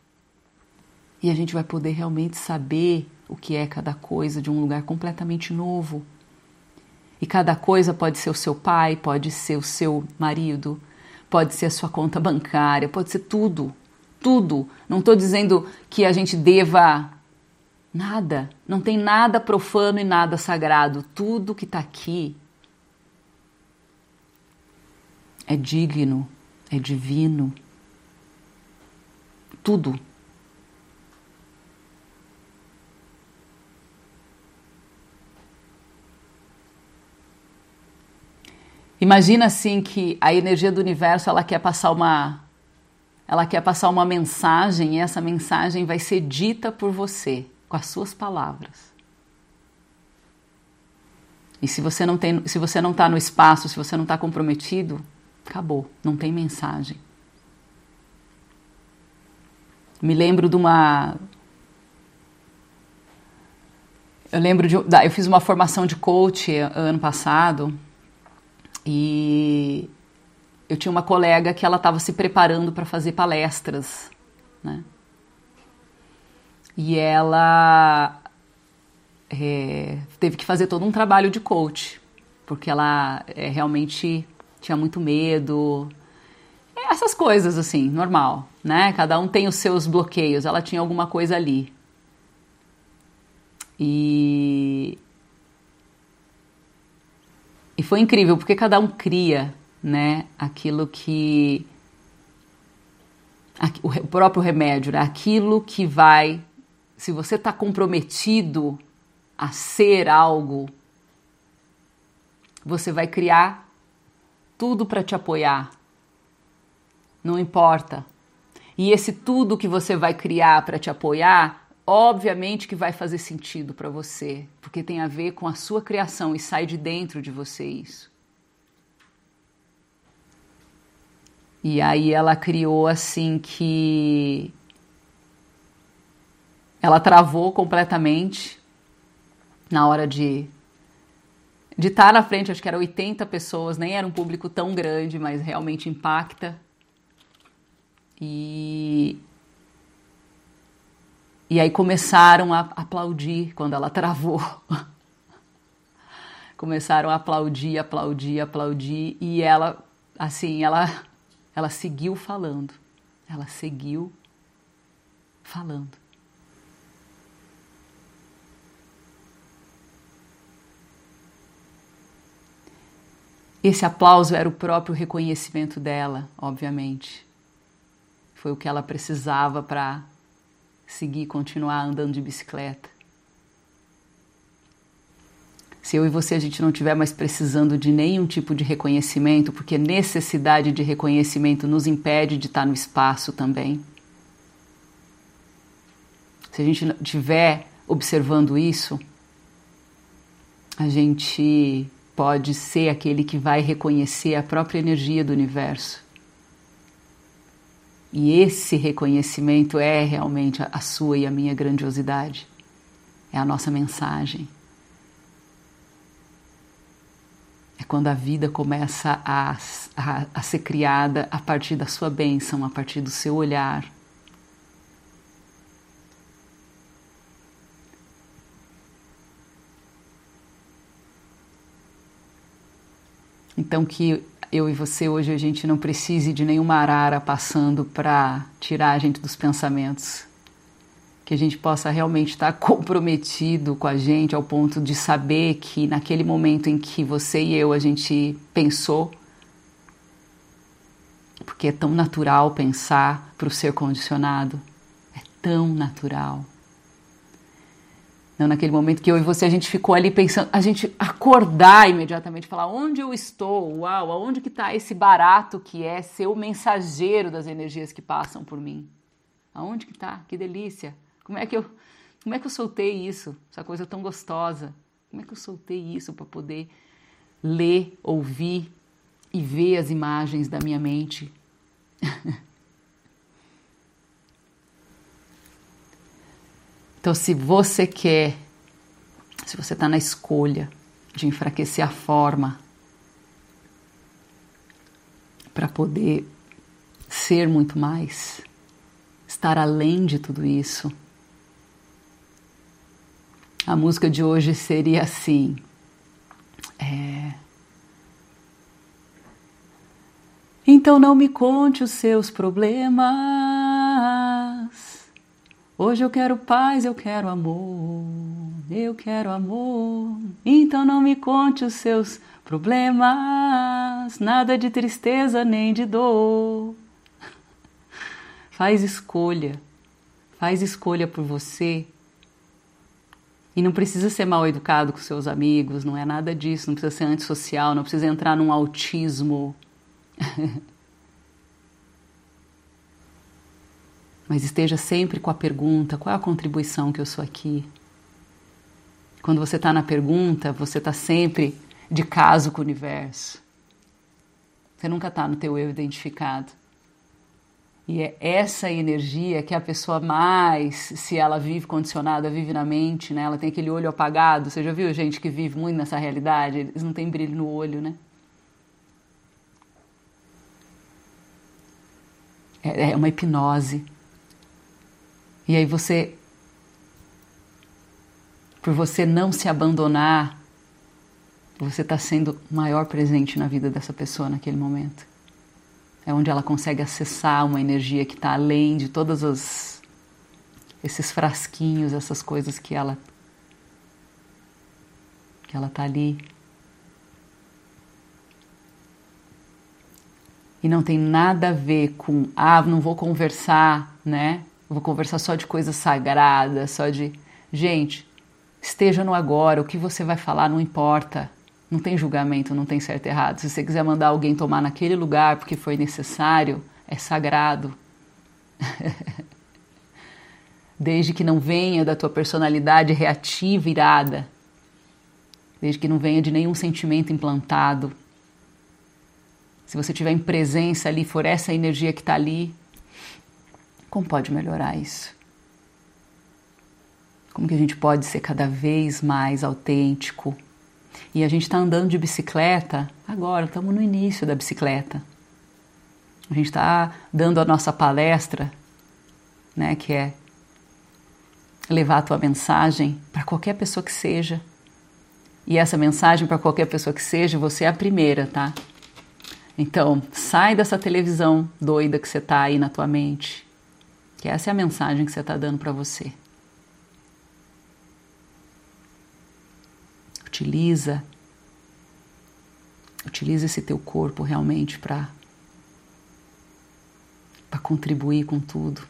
E a gente vai poder realmente saber o que é cada coisa de um lugar completamente novo. E cada coisa pode ser o seu pai, pode ser o seu marido, pode ser a sua conta bancária, pode ser tudo. Tudo. Não estou dizendo que a gente deva nada. Não tem nada profano e nada sagrado. Tudo que está aqui é digno, é divino. Tudo. Imagina assim que a energia do universo ela quer passar uma ela quer passar uma mensagem e essa mensagem vai ser dita por você com as suas palavras. E se você não tem, se você não está no espaço, se você não está comprometido, Acabou, não tem mensagem. Me lembro de uma. Eu lembro de. Eu fiz uma formação de coach ano passado e eu tinha uma colega que ela estava se preparando para fazer palestras, né? E ela é, teve que fazer todo um trabalho de coach, porque ela é, realmente tinha muito medo, é, essas coisas assim, normal, né? Cada um tem os seus bloqueios, ela tinha alguma coisa ali. E e foi incrível porque cada um cria, né, aquilo que o próprio remédio, né? aquilo que vai, se você está comprometido a ser algo, você vai criar tudo para te apoiar. Não importa. E esse tudo que você vai criar para te apoiar, obviamente que vai fazer sentido para você, porque tem a ver com a sua criação e sai de dentro de você isso. E aí ela criou assim que ela travou completamente na hora de de estar na frente, acho que era 80 pessoas, nem era um público tão grande, mas realmente impacta. E e aí começaram a aplaudir quando ela travou. começaram a aplaudir, aplaudir, aplaudir e ela assim, ela ela seguiu falando. Ela seguiu falando. Esse aplauso era o próprio reconhecimento dela, obviamente. Foi o que ela precisava para seguir, continuar andando de bicicleta. Se eu e você a gente não tiver mais precisando de nenhum tipo de reconhecimento, porque necessidade de reconhecimento nos impede de estar no espaço também. Se a gente estiver observando isso, a gente pode ser aquele que vai reconhecer a própria energia do universo. E esse reconhecimento é realmente a sua e a minha grandiosidade. É a nossa mensagem. É quando a vida começa a, a, a ser criada a partir da sua bênção, a partir do seu olhar, Então que eu e você hoje a gente não precise de nenhuma arara passando para tirar a gente dos pensamentos. Que a gente possa realmente estar comprometido com a gente ao ponto de saber que naquele momento em que você e eu a gente pensou, porque é tão natural pensar para o ser condicionado, é tão natural. Não naquele momento que eu e você a gente ficou ali pensando, a gente acordar imediatamente, falar onde eu estou, uau, aonde que está esse barato que é ser o mensageiro das energias que passam por mim? Aonde que está? Que delícia! Como é que eu, como é que eu soltei isso? Essa coisa tão gostosa. Como é que eu soltei isso para poder ler, ouvir e ver as imagens da minha mente? Então, se você quer, se você está na escolha de enfraquecer a forma para poder ser muito mais, estar além de tudo isso, a música de hoje seria assim. É... Então não me conte os seus problemas. Hoje eu quero paz, eu quero amor, eu quero amor. Então não me conte os seus problemas, nada de tristeza nem de dor. Faz escolha, faz escolha por você. E não precisa ser mal educado com seus amigos, não é nada disso, não precisa ser antissocial, não precisa entrar num autismo. Mas esteja sempre com a pergunta: qual é a contribuição que eu sou aqui? Quando você está na pergunta, você está sempre de caso com o universo. Você nunca está no teu eu identificado. E é essa energia que a pessoa mais, se ela vive condicionada, vive na mente, né? Ela tem aquele olho apagado. Você já viu gente que vive muito nessa realidade? Eles não têm brilho no olho, né? É, é uma hipnose. E aí você, por você não se abandonar, você está sendo o maior presente na vida dessa pessoa naquele momento. É onde ela consegue acessar uma energia que está além de todos esses frasquinhos, essas coisas que ela que ela está ali. E não tem nada a ver com, ah, não vou conversar, né? Vou conversar só de coisas sagradas, só de. Gente, esteja no agora, o que você vai falar não importa. Não tem julgamento, não tem certo e errado. Se você quiser mandar alguém tomar naquele lugar porque foi necessário, é sagrado. Desde que não venha da tua personalidade reativa, irada. Desde que não venha de nenhum sentimento implantado. Se você tiver em presença ali, for essa energia que está ali, como pode melhorar isso? Como que a gente pode ser cada vez mais autêntico? E a gente está andando de bicicleta agora, estamos no início da bicicleta. A gente está dando a nossa palestra, né, que é levar a tua mensagem para qualquer pessoa que seja. E essa mensagem para qualquer pessoa que seja, você é a primeira, tá? Então, sai dessa televisão doida que você tá aí na tua mente. Que essa é a mensagem que você está dando para você. Utiliza utiliza esse teu corpo realmente para para contribuir com tudo.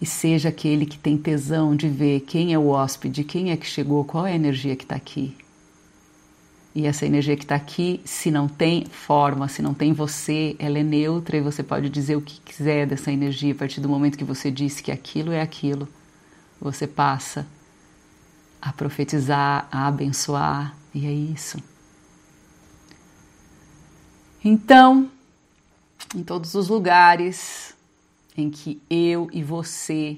E seja aquele que tem tesão de ver quem é o hóspede, quem é que chegou, qual é a energia que está aqui. E essa energia que está aqui, se não tem forma, se não tem você, ela é neutra e você pode dizer o que quiser dessa energia. A partir do momento que você disse que aquilo é aquilo, você passa a profetizar, a abençoar, e é isso. Então, em todos os lugares em que eu e você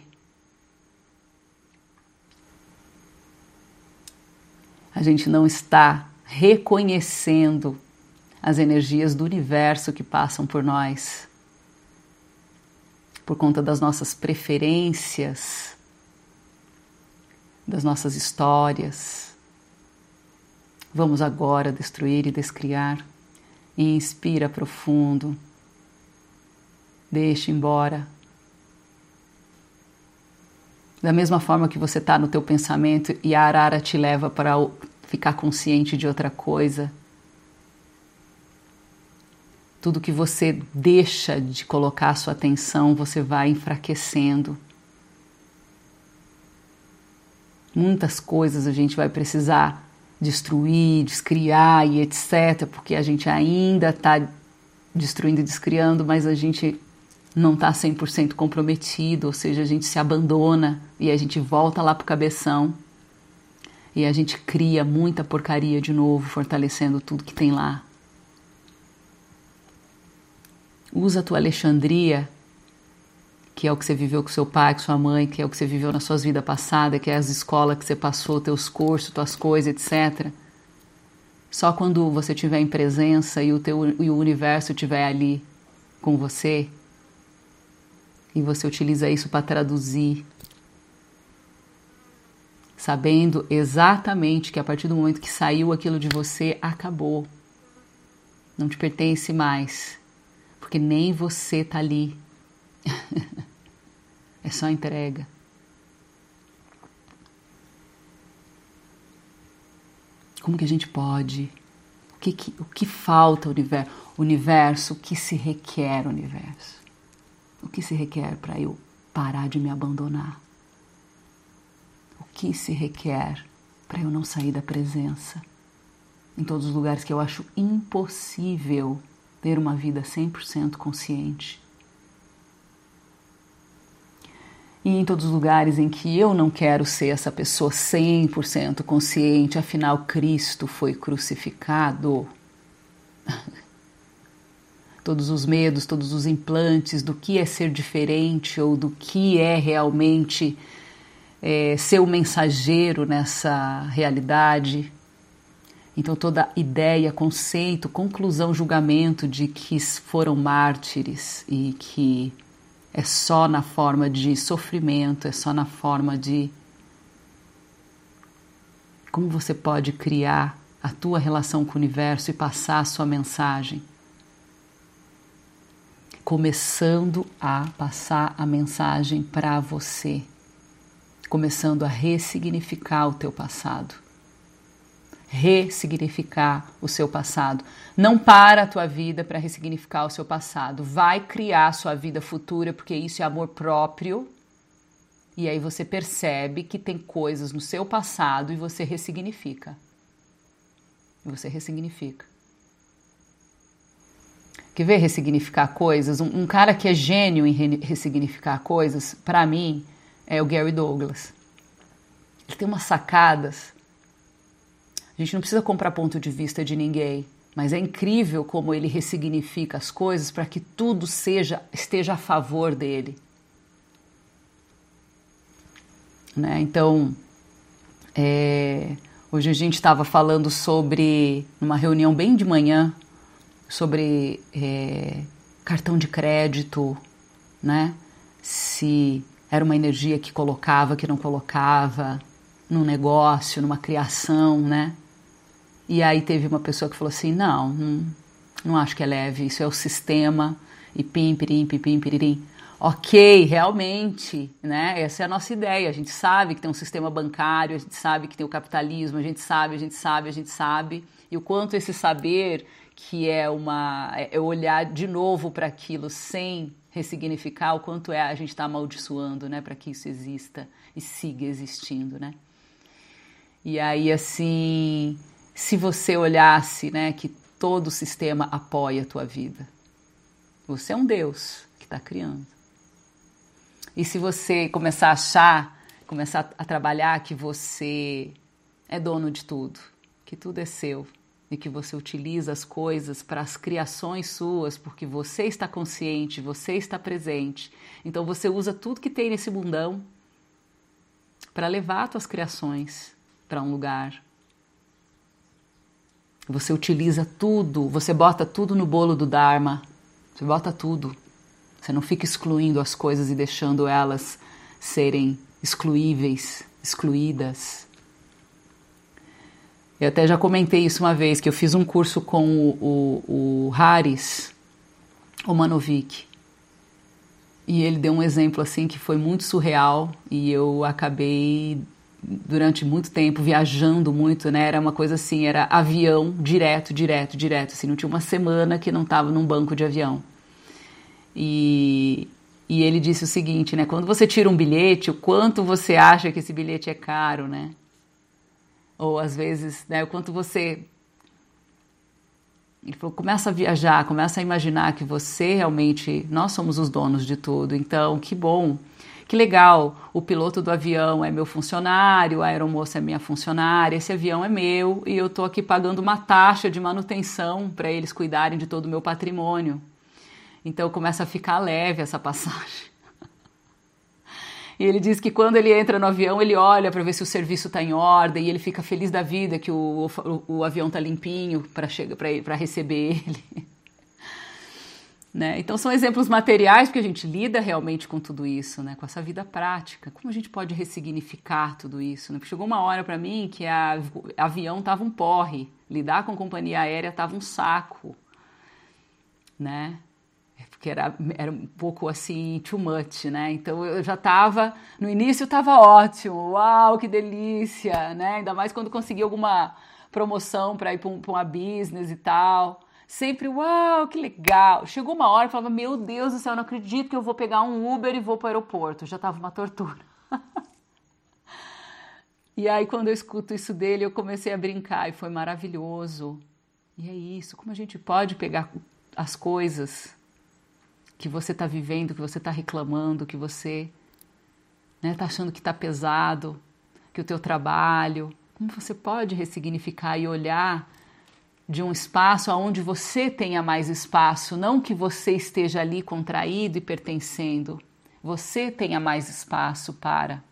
a gente não está reconhecendo as energias do universo que passam por nós, por conta das nossas preferências, das nossas histórias. Vamos agora destruir e descriar. Inspira profundo. Deixa embora. Da mesma forma que você está no teu pensamento e a arara te leva para ficar consciente de outra coisa. Tudo que você deixa de colocar sua atenção, você vai enfraquecendo. Muitas coisas a gente vai precisar destruir, descriar e etc., porque a gente ainda está destruindo e descriando, mas a gente não está 100% comprometido, ou seja, a gente se abandona e a gente volta lá para o cabeção e a gente cria muita porcaria de novo, fortalecendo tudo que tem lá. Usa a tua Alexandria, que é o que você viveu com seu pai, com sua mãe, que é o que você viveu nas suas vidas passadas, que é as escolas que você passou, teus cursos, tuas coisas, etc. Só quando você estiver em presença e o, teu, e o universo estiver ali com você, e você utiliza isso para traduzir sabendo exatamente que a partir do momento que saiu aquilo de você, acabou. Não te pertence mais, porque nem você tá ali. é só entrega. Como que a gente pode? O que, que, o que falta universo? Universo, o que se requer universo? O que se requer para eu parar de me abandonar? Que se requer para eu não sair da presença. Em todos os lugares que eu acho impossível ter uma vida 100% consciente. E em todos os lugares em que eu não quero ser essa pessoa 100% consciente, afinal Cristo foi crucificado. todos os medos, todos os implantes do que é ser diferente ou do que é realmente é, ser o mensageiro nessa realidade. Então, toda ideia, conceito, conclusão, julgamento de que foram mártires e que é só na forma de sofrimento, é só na forma de. Como você pode criar a tua relação com o universo e passar a sua mensagem? Começando a passar a mensagem para você, começando a ressignificar o teu passado ressignificar o seu passado. Não para a tua vida para ressignificar o seu passado. Vai criar a sua vida futura, porque isso é amor próprio. E aí você percebe que tem coisas no seu passado e você ressignifica. E você ressignifica. Quer ver ressignificar coisas? Um, um cara que é gênio em re ressignificar coisas, para mim, é o Gary Douglas. Ele tem umas sacadas a gente não precisa comprar ponto de vista de ninguém, mas é incrível como ele ressignifica as coisas para que tudo seja esteja a favor dele. Né? Então, é, hoje a gente estava falando sobre, numa reunião bem de manhã, sobre é, cartão de crédito, né? Se era uma energia que colocava, que não colocava, num negócio, numa criação, né? E aí teve uma pessoa que falou assim: não, não, não acho que é leve, isso é o sistema, e pim, pirim, pim, piririm. Ok, realmente, né? Essa é a nossa ideia. A gente sabe que tem um sistema bancário, a gente sabe que tem o capitalismo, a gente sabe, a gente sabe, a gente sabe. E o quanto esse saber, que é uma é olhar de novo para aquilo sem ressignificar, o quanto é a gente está amaldiçoando, né, para que isso exista e siga existindo, né? E aí assim, se você olhasse né, que todo o sistema apoia a tua vida. Você é um Deus que está criando. E se você começar a achar, começar a trabalhar que você é dono de tudo, que tudo é seu e que você utiliza as coisas para as criações suas, porque você está consciente, você está presente. Então você usa tudo que tem nesse mundão para levar as tuas criações para um lugar você utiliza tudo, você bota tudo no bolo do Dharma. Você bota tudo. Você não fica excluindo as coisas e deixando elas serem excluíveis, excluídas. Eu até já comentei isso uma vez, que eu fiz um curso com o, o, o Omanovic. E ele deu um exemplo assim que foi muito surreal e eu acabei durante muito tempo, viajando muito, né? Era uma coisa assim, era avião direto, direto, direto. Assim, não tinha uma semana que não estava num banco de avião. E, e ele disse o seguinte, né? Quando você tira um bilhete, o quanto você acha que esse bilhete é caro, né? Ou às vezes, né? O quanto você ele falou: começa a viajar, começa a imaginar que você realmente, nós somos os donos de tudo. Então, que bom que legal, o piloto do avião é meu funcionário, a aeromoça é minha funcionária, esse avião é meu e eu estou aqui pagando uma taxa de manutenção para eles cuidarem de todo o meu patrimônio. Então começa a ficar leve essa passagem. E ele diz que quando ele entra no avião, ele olha para ver se o serviço está em ordem e ele fica feliz da vida que o, o, o avião está limpinho para receber ele. Né? Então são exemplos materiais porque a gente lida realmente com tudo isso, né? com essa vida prática. Como a gente pode ressignificar tudo isso? Né? Chegou uma hora para mim que a, avião estava um porre, lidar com companhia aérea estava um saco, né? Porque era, era um pouco assim, too much, né? Então eu já estava, no início estava ótimo, uau, que delícia, né? Ainda mais quando consegui alguma promoção para ir para um, uma business e tal sempre, uau, que legal. Chegou uma hora e falava, meu Deus do céu, não acredito que eu vou pegar um Uber e vou para o aeroporto. Já estava uma tortura. e aí, quando eu escuto isso dele, eu comecei a brincar e foi maravilhoso. E é isso, como a gente pode pegar as coisas que você está vivendo, que você está reclamando, que você está né, tá achando que está pesado, que o teu trabalho, como você pode ressignificar e olhar de um espaço aonde você tenha mais espaço, não que você esteja ali contraído e pertencendo. Você tenha mais espaço para.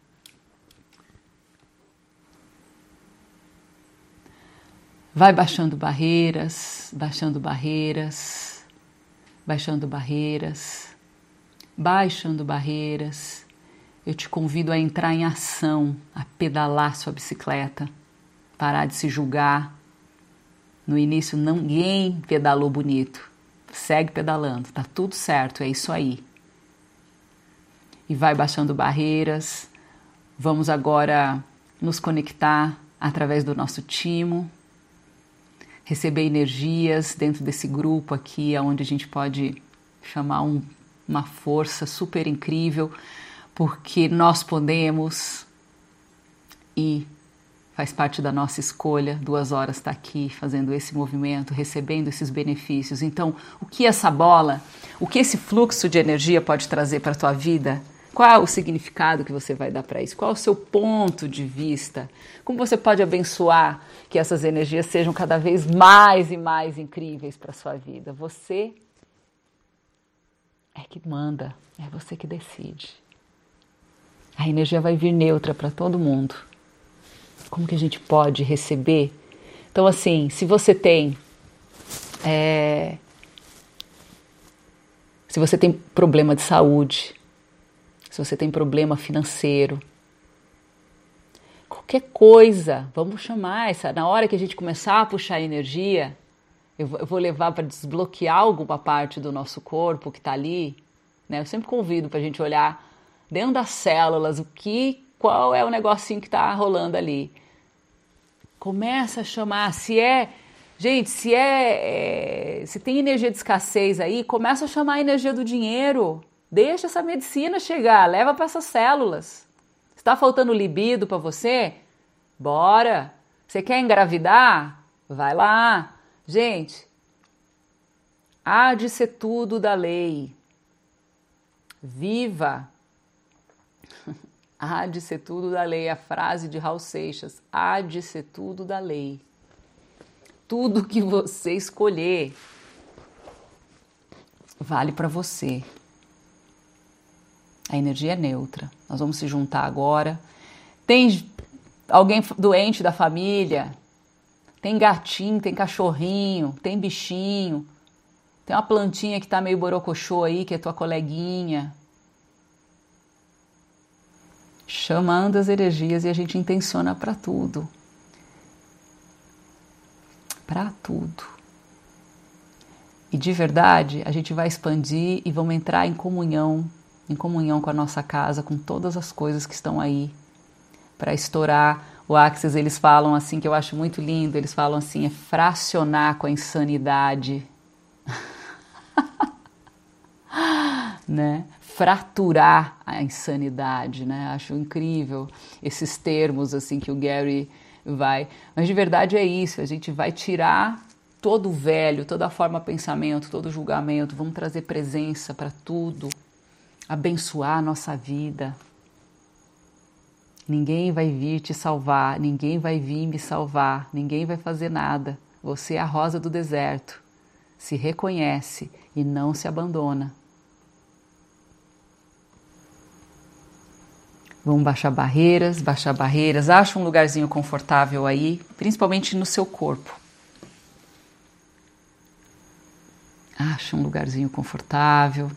Vai baixando barreiras, baixando barreiras, baixando barreiras, baixando barreiras. Eu te convido a entrar em ação, a pedalar sua bicicleta, parar de se julgar. No início, ninguém pedalou bonito. Segue pedalando, tá tudo certo, é isso aí. E vai baixando barreiras. Vamos agora nos conectar através do nosso timo, receber energias dentro desse grupo aqui, onde a gente pode chamar um, uma força super incrível, porque nós podemos e faz parte da nossa escolha. Duas horas está aqui fazendo esse movimento, recebendo esses benefícios. Então, o que essa bola, o que esse fluxo de energia pode trazer para a tua vida? Qual o significado que você vai dar para isso? Qual o seu ponto de vista? Como você pode abençoar que essas energias sejam cada vez mais e mais incríveis para sua vida? Você é que manda, é você que decide. A energia vai vir neutra para todo mundo. Como que a gente pode receber? Então, assim, se você tem. É, se você tem problema de saúde, se você tem problema financeiro, qualquer coisa, vamos chamar essa. Na hora que a gente começar a puxar energia, eu vou levar para desbloquear alguma parte do nosso corpo que está ali. Né? Eu sempre convido para a gente olhar dentro das células o que, qual é o negocinho que está rolando ali. Começa a chamar, se é Gente, se é, é, se tem energia de escassez aí, começa a chamar a energia do dinheiro. Deixa essa medicina chegar, leva para essas células. Está faltando libido para você? Bora. Você quer engravidar? Vai lá. Gente, há de ser tudo da lei. Viva. Há de ser tudo da lei. A frase de Raul Seixas. Há de ser tudo da lei. Tudo que você escolher vale para você. A energia é neutra. Nós vamos se juntar agora. Tem alguém doente da família? Tem gatinho, tem cachorrinho, tem bichinho. Tem uma plantinha que tá meio borocochô aí, que é tua coleguinha. Chamando as energias e a gente intenciona para tudo. Para tudo. E de verdade, a gente vai expandir e vamos entrar em comunhão em comunhão com a nossa casa, com todas as coisas que estão aí para estourar. O Axis, eles falam assim, que eu acho muito lindo, eles falam assim, é fracionar com a insanidade. né? Fraturar a insanidade, né? Acho incrível esses termos assim que o Gary vai. Mas de verdade é isso, a gente vai tirar todo o velho, toda a forma pensamento, todo o julgamento, vamos trazer presença para tudo abençoar a nossa vida. Ninguém vai vir te salvar, ninguém vai vir me salvar, ninguém vai fazer nada. Você é a rosa do deserto. Se reconhece e não se abandona. Vamos baixar barreiras, baixar barreiras. Acha um lugarzinho confortável aí, principalmente no seu corpo. Acha um lugarzinho confortável.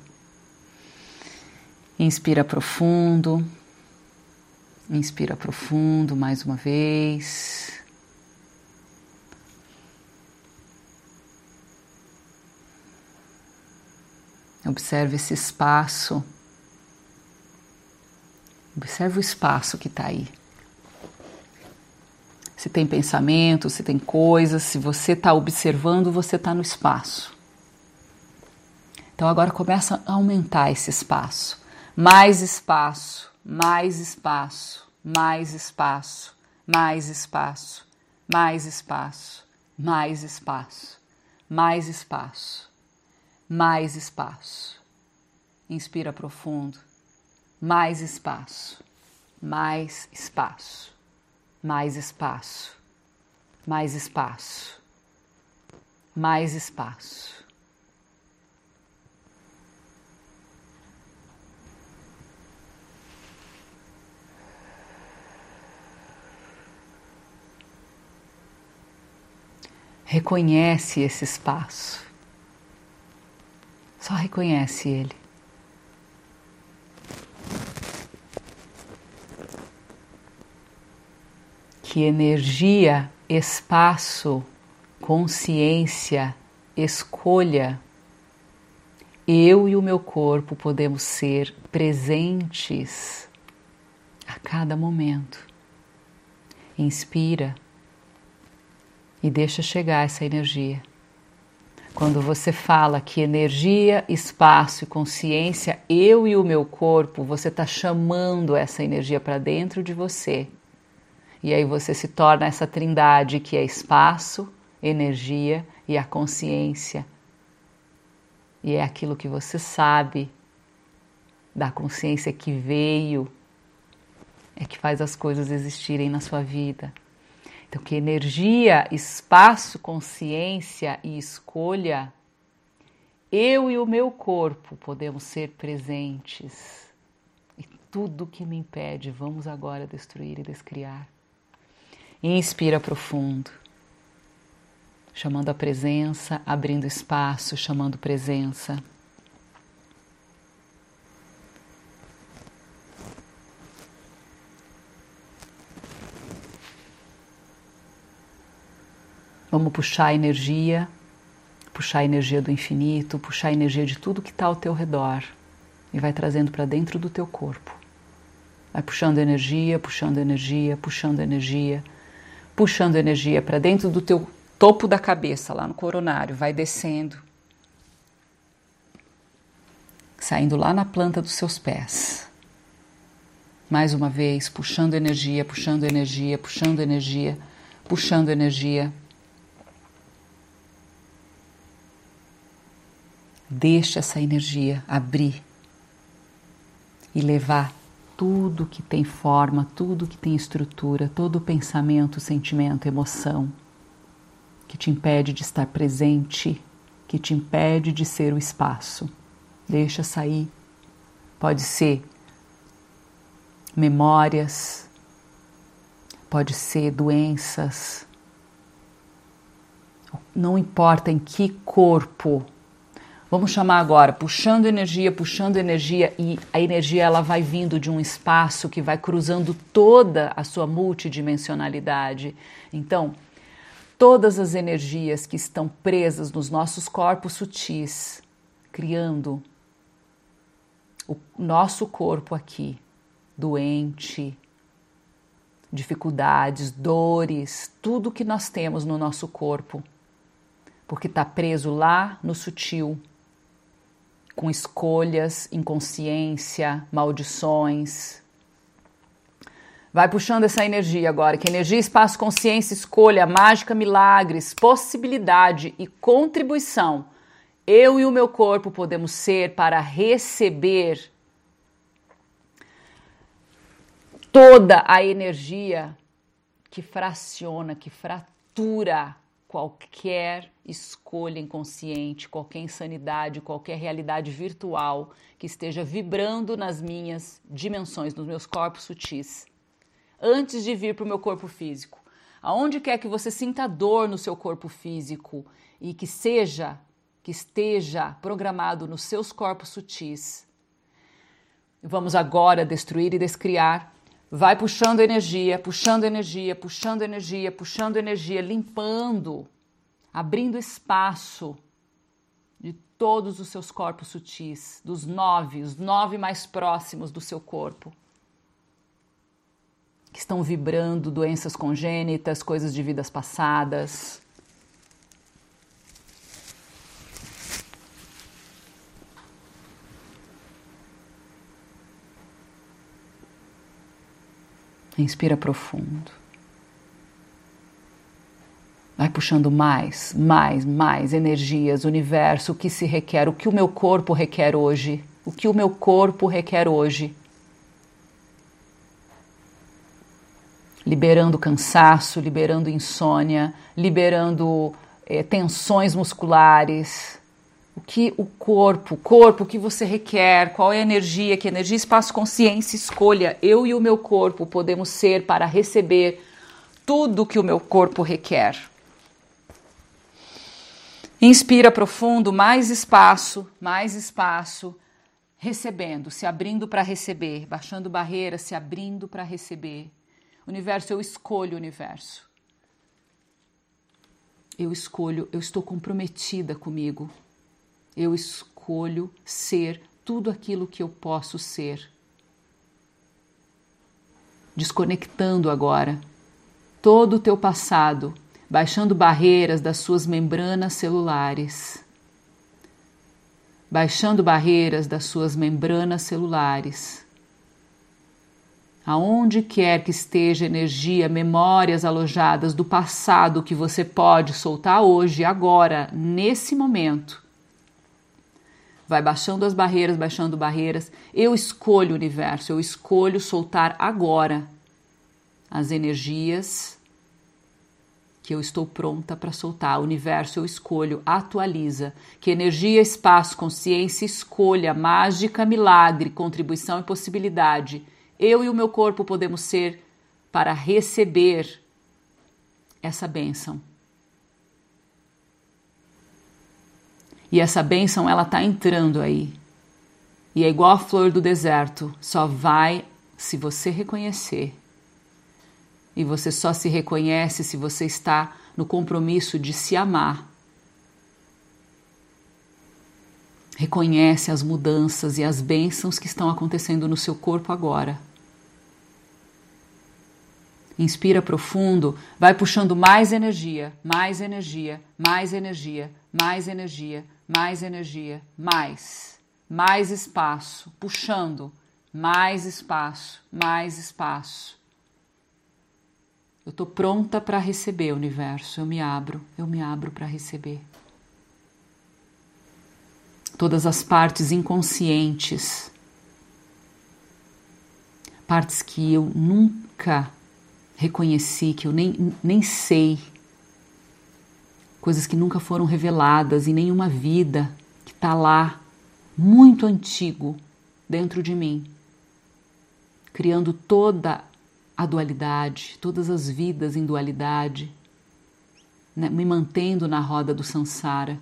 Inspira profundo. Inspira profundo mais uma vez. Observe esse espaço. Observe o espaço que está aí. Se tem pensamento, se tem coisas, se você está observando, você está no espaço. Então agora começa a aumentar esse espaço mais espaço, mais espaço, mais espaço, mais espaço, mais espaço, mais espaço, mais espaço, mais espaço. Inspira profundo. Mais espaço, mais espaço, mais espaço, mais espaço, mais espaço. Reconhece esse espaço. Só reconhece ele. Que energia, espaço, consciência, escolha, eu e o meu corpo podemos ser presentes a cada momento. Inspira e deixa chegar essa energia. Quando você fala que energia, espaço e consciência, eu e o meu corpo, você está chamando essa energia para dentro de você. E aí você se torna essa trindade que é espaço, energia e a consciência. E é aquilo que você sabe da consciência que veio, é que faz as coisas existirem na sua vida. Então, que energia, espaço, consciência e escolha, eu e o meu corpo podemos ser presentes. E tudo que me impede, vamos agora destruir e descriar. Inspira profundo, chamando a presença, abrindo espaço, chamando presença. Vamos puxar a energia, puxar a energia do infinito, puxar a energia de tudo que está ao teu redor e vai trazendo para dentro do teu corpo. Vai puxando energia, puxando energia, puxando energia, puxando energia para dentro do teu topo da cabeça, lá no coronário, vai descendo, saindo lá na planta dos seus pés. Mais uma vez, puxando energia, puxando energia, puxando energia, puxando energia. Deixa essa energia abrir e levar tudo que tem forma, tudo que tem estrutura, todo pensamento, sentimento, emoção que te impede de estar presente, que te impede de ser o espaço. Deixa sair. Pode ser memórias, pode ser doenças. Não importa em que corpo Vamos chamar agora, puxando energia, puxando energia e a energia ela vai vindo de um espaço que vai cruzando toda a sua multidimensionalidade. Então, todas as energias que estão presas nos nossos corpos sutis, criando o nosso corpo aqui, doente, dificuldades, dores, tudo que nós temos no nosso corpo, porque está preso lá no sutil com escolhas, inconsciência, maldições. Vai puxando essa energia agora, que energia, espaço, consciência, escolha, mágica, milagres, possibilidade e contribuição. Eu e o meu corpo podemos ser para receber toda a energia que fraciona, que fratura qualquer escolha inconsciente, qualquer insanidade, qualquer realidade virtual que esteja vibrando nas minhas dimensões, nos meus corpos sutis, antes de vir para o meu corpo físico. Aonde quer que você sinta dor no seu corpo físico e que seja, que esteja programado nos seus corpos sutis, vamos agora destruir e descriar Vai puxando energia, puxando energia, puxando energia, puxando energia, limpando, abrindo espaço de todos os seus corpos sutis, dos nove, os nove mais próximos do seu corpo, que estão vibrando doenças congênitas, coisas de vidas passadas. Inspira profundo. Vai puxando mais, mais, mais energias, universo, o que se requer, o que o meu corpo requer hoje, o que o meu corpo requer hoje. Liberando cansaço, liberando insônia, liberando eh, tensões musculares, o que o corpo, corpo, o que você requer, qual é a energia, que energia, espaço, consciência, escolha. Eu e o meu corpo podemos ser para receber tudo que o meu corpo requer. Inspira profundo, mais espaço, mais espaço, recebendo, se abrindo para receber, baixando barreiras, se abrindo para receber. Universo, eu escolho o universo. Eu escolho, eu estou comprometida comigo. Eu escolho ser tudo aquilo que eu posso ser. Desconectando agora todo o teu passado, baixando barreiras das suas membranas celulares. Baixando barreiras das suas membranas celulares. Aonde quer que esteja energia, memórias alojadas do passado que você pode soltar hoje, agora, nesse momento. Vai baixando as barreiras, baixando barreiras. Eu escolho o universo, eu escolho soltar agora as energias que eu estou pronta para soltar. O universo eu escolho, atualiza. Que energia, espaço, consciência, escolha, mágica, milagre, contribuição e possibilidade. Eu e o meu corpo podemos ser para receber essa bênção. E essa bênção ela está entrando aí. E é igual a flor do deserto, só vai se você reconhecer e você só se reconhece se você está no compromisso de se amar. Reconhece as mudanças e as bênçãos que estão acontecendo no seu corpo agora. Inspira profundo, vai puxando mais energia, mais energia, mais energia, mais energia, mais energia, mais, mais espaço, puxando, mais espaço, mais espaço. Eu estou pronta para receber o universo. Eu me abro, eu me abro para receber. Todas as partes inconscientes, partes que eu nunca reconheci, que eu nem, nem sei, coisas que nunca foram reveladas em nenhuma vida, que está lá, muito antigo, dentro de mim, criando toda a dualidade, todas as vidas em dualidade, né, me mantendo na roda do samsara,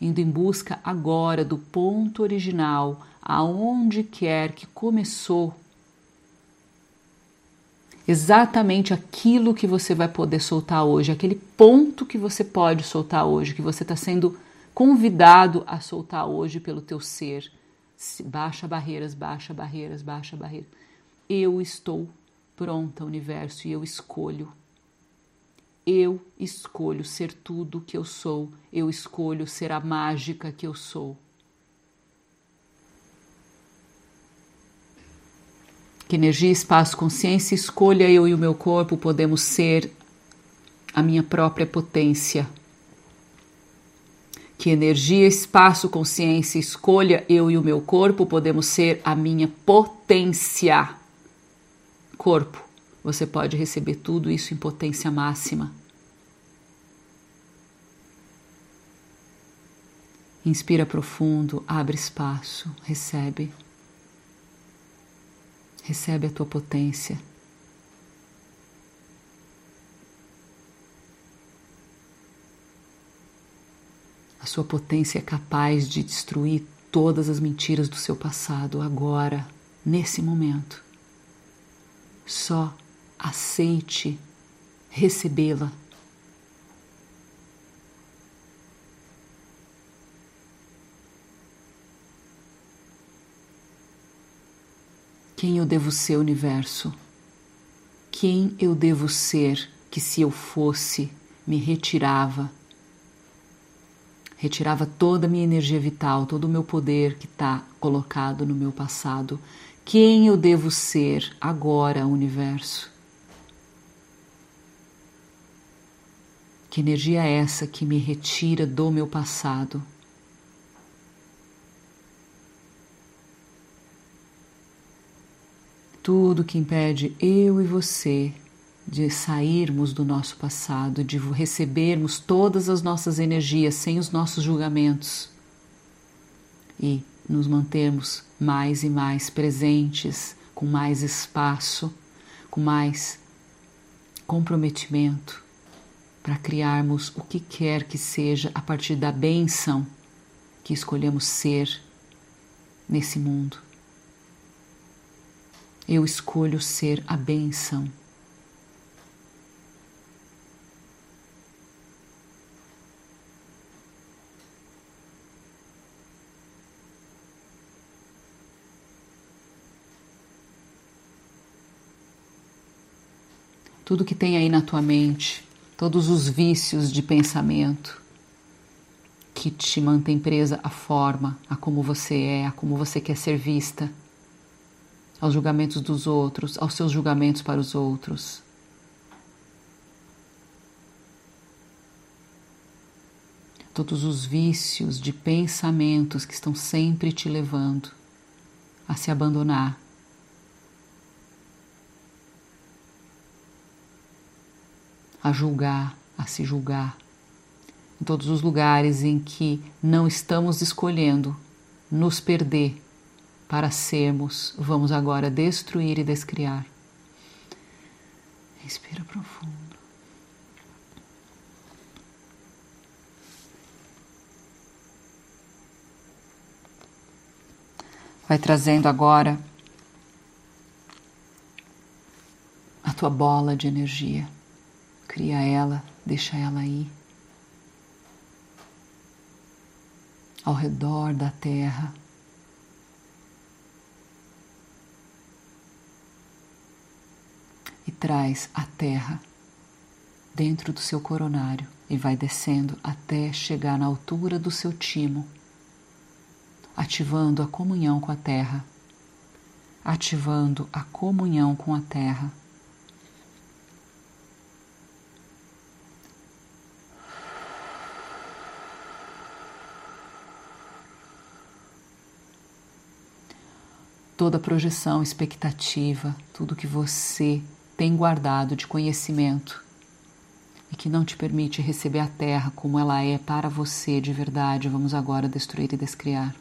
indo em busca agora do ponto original, aonde quer que começou. Exatamente aquilo que você vai poder soltar hoje, aquele ponto que você pode soltar hoje, que você está sendo convidado a soltar hoje pelo teu ser. Baixa barreiras, baixa barreiras, baixa barreiras. Eu estou pronta, universo, e eu escolho. Eu escolho ser tudo o que eu sou, eu escolho ser a mágica que eu sou. Que energia, espaço, consciência, escolha eu e o meu corpo podemos ser a minha própria potência. Que energia, espaço, consciência, escolha eu e o meu corpo podemos ser a minha potência corpo, você pode receber tudo isso em potência máxima. Inspira profundo, abre espaço, recebe. Recebe a tua potência. A sua potência é capaz de destruir todas as mentiras do seu passado agora, nesse momento. Só aceite recebê-la. Quem eu devo ser, universo? Quem eu devo ser que, se eu fosse, me retirava? Retirava toda a minha energia vital, todo o meu poder que está colocado no meu passado quem eu devo ser agora, universo? Que energia é essa que me retira do meu passado? Tudo que impede eu e você de sairmos do nosso passado, de recebermos todas as nossas energias sem os nossos julgamentos e nos mantermos mais e mais presentes, com mais espaço, com mais comprometimento para criarmos o que quer que seja a partir da benção que escolhemos ser nesse mundo. Eu escolho ser a benção. Tudo que tem aí na tua mente, todos os vícios de pensamento que te mantém presa à forma, a como você é, a como você quer ser vista, aos julgamentos dos outros, aos seus julgamentos para os outros. Todos os vícios de pensamentos que estão sempre te levando a se abandonar. A julgar, a se julgar. Em todos os lugares em que não estamos escolhendo nos perder para sermos, vamos agora destruir e descriar. Respira profundo. Vai trazendo agora a tua bola de energia. Cria ela, deixa ela aí. Ao redor da terra. traz a terra dentro do seu coronário e vai descendo até chegar na altura do seu timo, ativando a comunhão com a terra, ativando a comunhão com a terra. Toda projeção, expectativa, tudo que você tem guardado de conhecimento e que não te permite receber a terra como ela é para você de verdade, vamos agora destruir e descriar.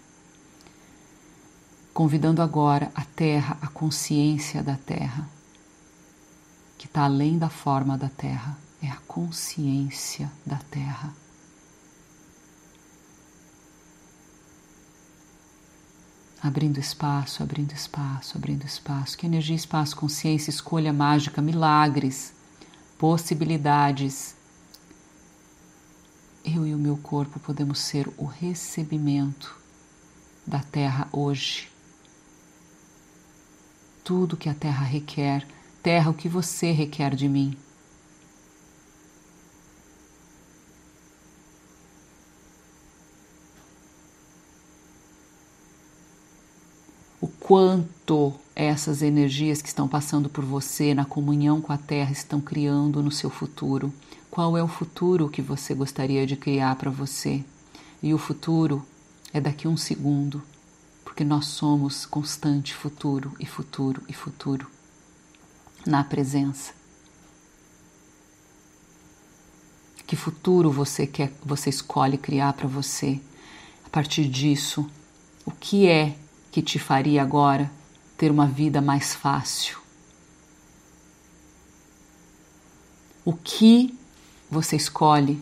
Convidando agora a terra, a consciência da terra, que está além da forma da terra, é a consciência da terra. Abrindo espaço, abrindo espaço, abrindo espaço. Que energia, espaço, consciência, escolha mágica, milagres, possibilidades. Eu e o meu corpo podemos ser o recebimento da Terra hoje. Tudo que a Terra requer, Terra, o que você requer de mim. Quanto essas energias que estão passando por você na comunhão com a Terra estão criando no seu futuro. Qual é o futuro que você gostaria de criar para você? E o futuro é daqui a um segundo, porque nós somos constante futuro e futuro e futuro na presença. Que futuro você quer, você escolhe criar para você? A partir disso, o que é que te faria agora ter uma vida mais fácil? O que você escolhe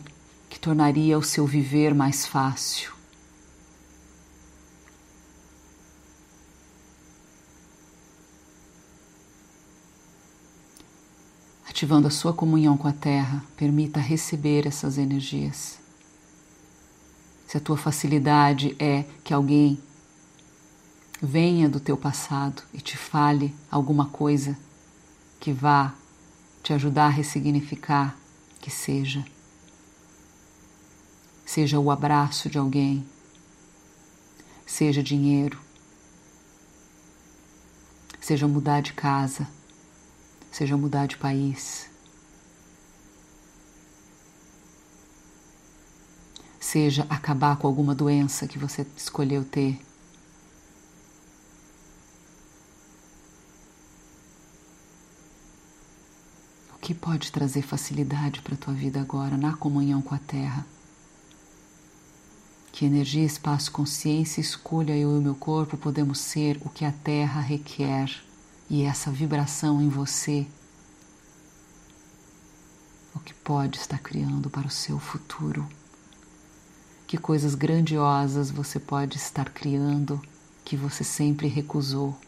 que tornaria o seu viver mais fácil? Ativando a sua comunhão com a Terra, permita receber essas energias. Se a tua facilidade é que alguém venha do teu passado e te fale alguma coisa que vá te ajudar a ressignificar, que seja. Seja o abraço de alguém, seja dinheiro, seja mudar de casa, seja mudar de país, seja acabar com alguma doença que você escolheu ter. Que pode trazer facilidade para a tua vida agora na comunhão com a Terra. Que energia, espaço, consciência, escolha eu e o meu corpo podemos ser o que a Terra requer e essa vibração em você. O que pode estar criando para o seu futuro. Que coisas grandiosas você pode estar criando que você sempre recusou.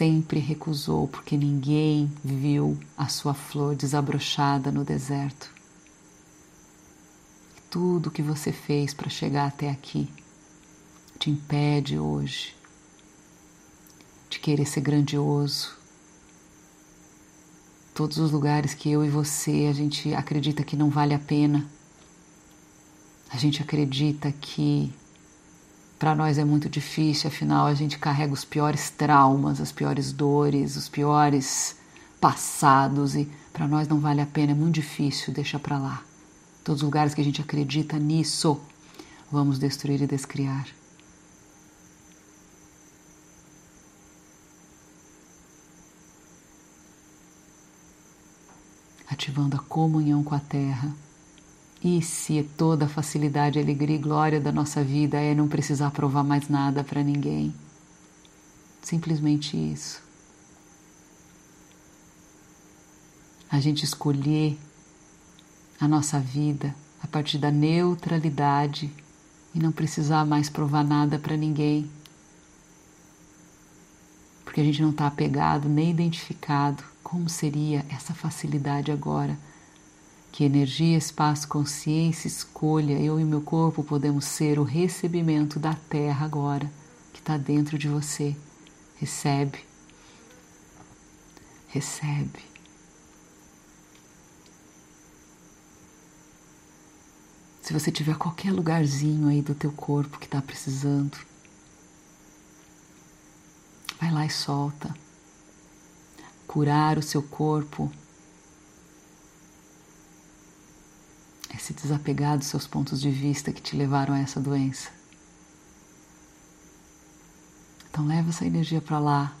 Sempre recusou porque ninguém viu a sua flor desabrochada no deserto. Tudo que você fez para chegar até aqui te impede hoje de querer ser grandioso. Todos os lugares que eu e você a gente acredita que não vale a pena a gente acredita que para nós é muito difícil, afinal a gente carrega os piores traumas, as piores dores, os piores passados e para nós não vale a pena, é muito difícil, deixa para lá. Todos os lugares que a gente acredita nisso, vamos destruir e descriar. Ativando a comunhão com a terra e se toda a facilidade, alegria e glória da nossa vida é não precisar provar mais nada para ninguém? Simplesmente isso. A gente escolher a nossa vida a partir da neutralidade e não precisar mais provar nada para ninguém. Porque a gente não está apegado nem identificado. Como seria essa facilidade agora? Que energia, espaço, consciência, escolha, eu e meu corpo podemos ser o recebimento da Terra agora, que está dentro de você. Recebe. Recebe. Se você tiver qualquer lugarzinho aí do teu corpo que está precisando, vai lá e solta. Curar o seu corpo é se desapegar dos seus pontos de vista que te levaram a essa doença. Então leva essa energia para lá.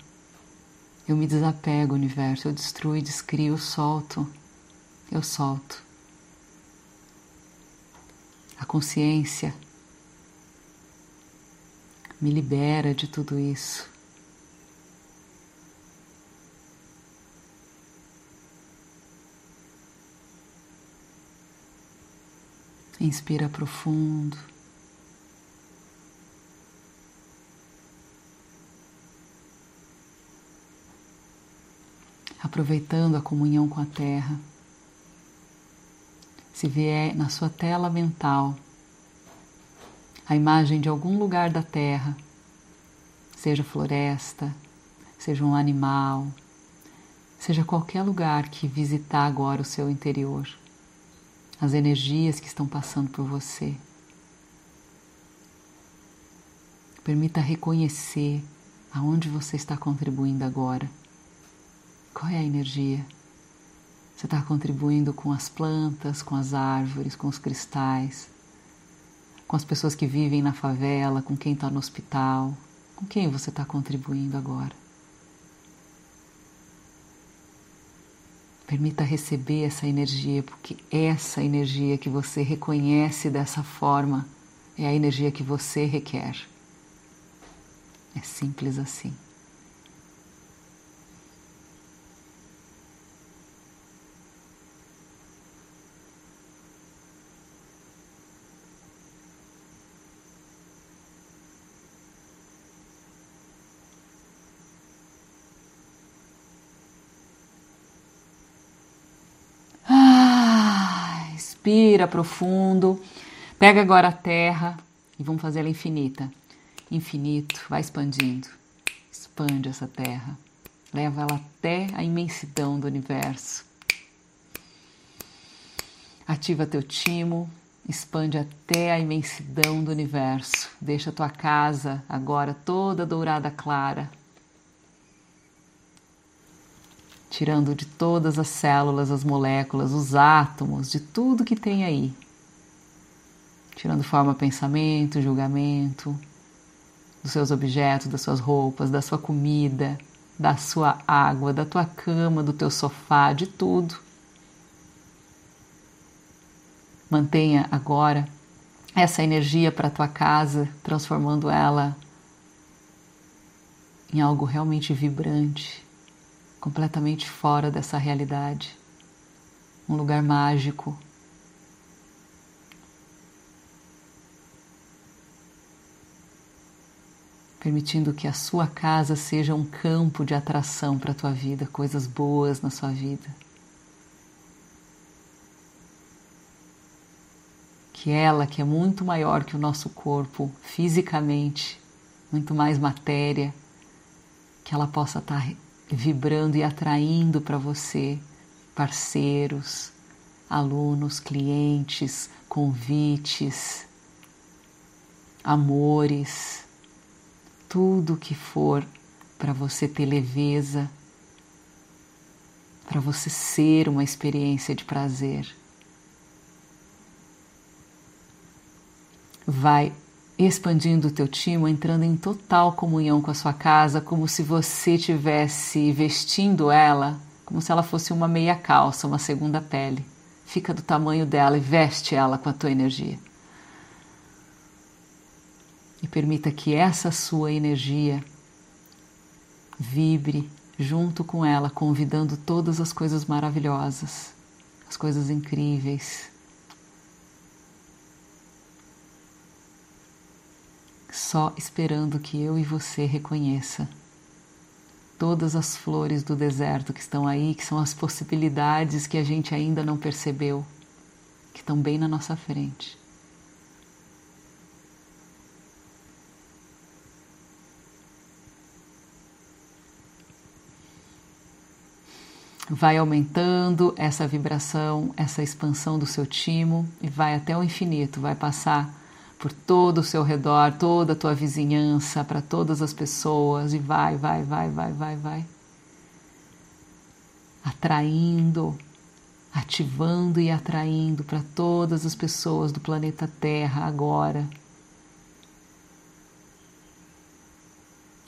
Eu me desapego, universo, eu destruo, descrio, solto. Eu solto. A consciência me libera de tudo isso. Inspira profundo. Aproveitando a comunhão com a Terra. Se vier na sua tela mental a imagem de algum lugar da Terra, seja floresta, seja um animal, seja qualquer lugar que visitar agora o seu interior as energias que estão passando por você. Permita reconhecer aonde você está contribuindo agora. Qual é a energia? Você está contribuindo com as plantas, com as árvores, com os cristais, com as pessoas que vivem na favela, com quem está no hospital. Com quem você está contribuindo agora? Permita receber essa energia, porque essa energia que você reconhece dessa forma é a energia que você requer. É simples assim. Respira profundo. Pega agora a terra e vamos fazer ela infinita. Infinito, vai expandindo. Expande essa terra. Leva ela até a imensidão do universo. Ativa teu timo, expande até a imensidão do universo. Deixa tua casa agora toda dourada clara, tirando de todas as células, as moléculas, os átomos, de tudo que tem aí. Tirando forma, pensamento, julgamento, dos seus objetos, das suas roupas, da sua comida, da sua água, da tua cama, do teu sofá, de tudo. Mantenha agora essa energia para a tua casa, transformando ela em algo realmente vibrante, completamente fora dessa realidade, um lugar mágico. Permitindo que a sua casa seja um campo de atração para a tua vida, coisas boas na sua vida. Que ela, que é muito maior que o nosso corpo fisicamente, muito mais matéria, que ela possa estar tá vibrando e atraindo para você parceiros, alunos, clientes, convites, amores, tudo que for para você ter leveza, para você ser uma experiência de prazer. Vai expandindo o teu timo, entrando em total comunhão com a sua casa, como se você tivesse vestindo ela, como se ela fosse uma meia calça, uma segunda pele. Fica do tamanho dela e veste ela com a tua energia. E permita que essa sua energia vibre junto com ela, convidando todas as coisas maravilhosas, as coisas incríveis, só esperando que eu e você reconheça todas as flores do deserto que estão aí, que são as possibilidades que a gente ainda não percebeu, que estão bem na nossa frente. Vai aumentando essa vibração, essa expansão do seu timo e vai até o infinito, vai passar por todo o seu redor, toda a tua vizinhança, para todas as pessoas e vai, vai, vai, vai, vai, vai. Atraindo, ativando e atraindo para todas as pessoas do planeta Terra agora.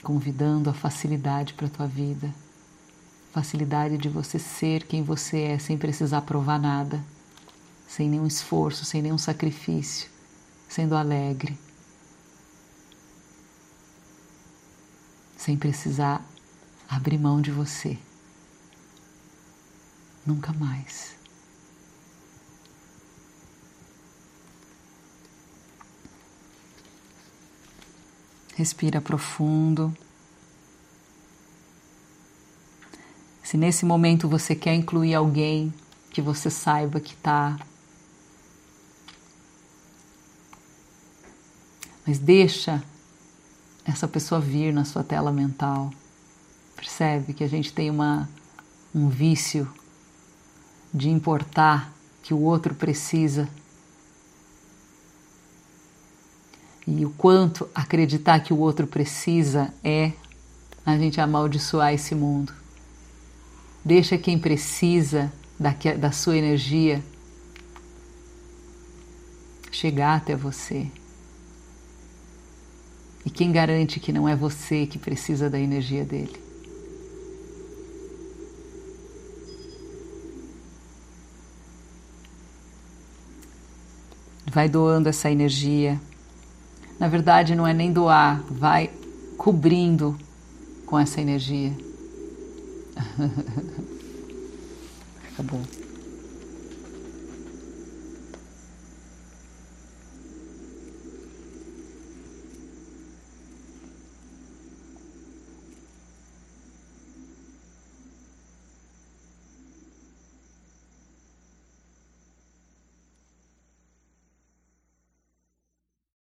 Convidando a facilidade para a tua vida. Facilidade de você ser quem você é sem precisar provar nada, sem nenhum esforço, sem nenhum sacrifício sendo alegre, sem precisar abrir mão de você. Nunca mais. Respira profundo. Se nesse momento você quer incluir alguém que você saiba que está Mas deixa essa pessoa vir na sua tela mental. Percebe que a gente tem uma, um vício de importar que o outro precisa. E o quanto acreditar que o outro precisa é a gente amaldiçoar esse mundo. Deixa quem precisa da, da sua energia chegar até você. E quem garante que não é você que precisa da energia dele? Vai doando essa energia. Na verdade, não é nem doar, vai cobrindo com essa energia. Acabou.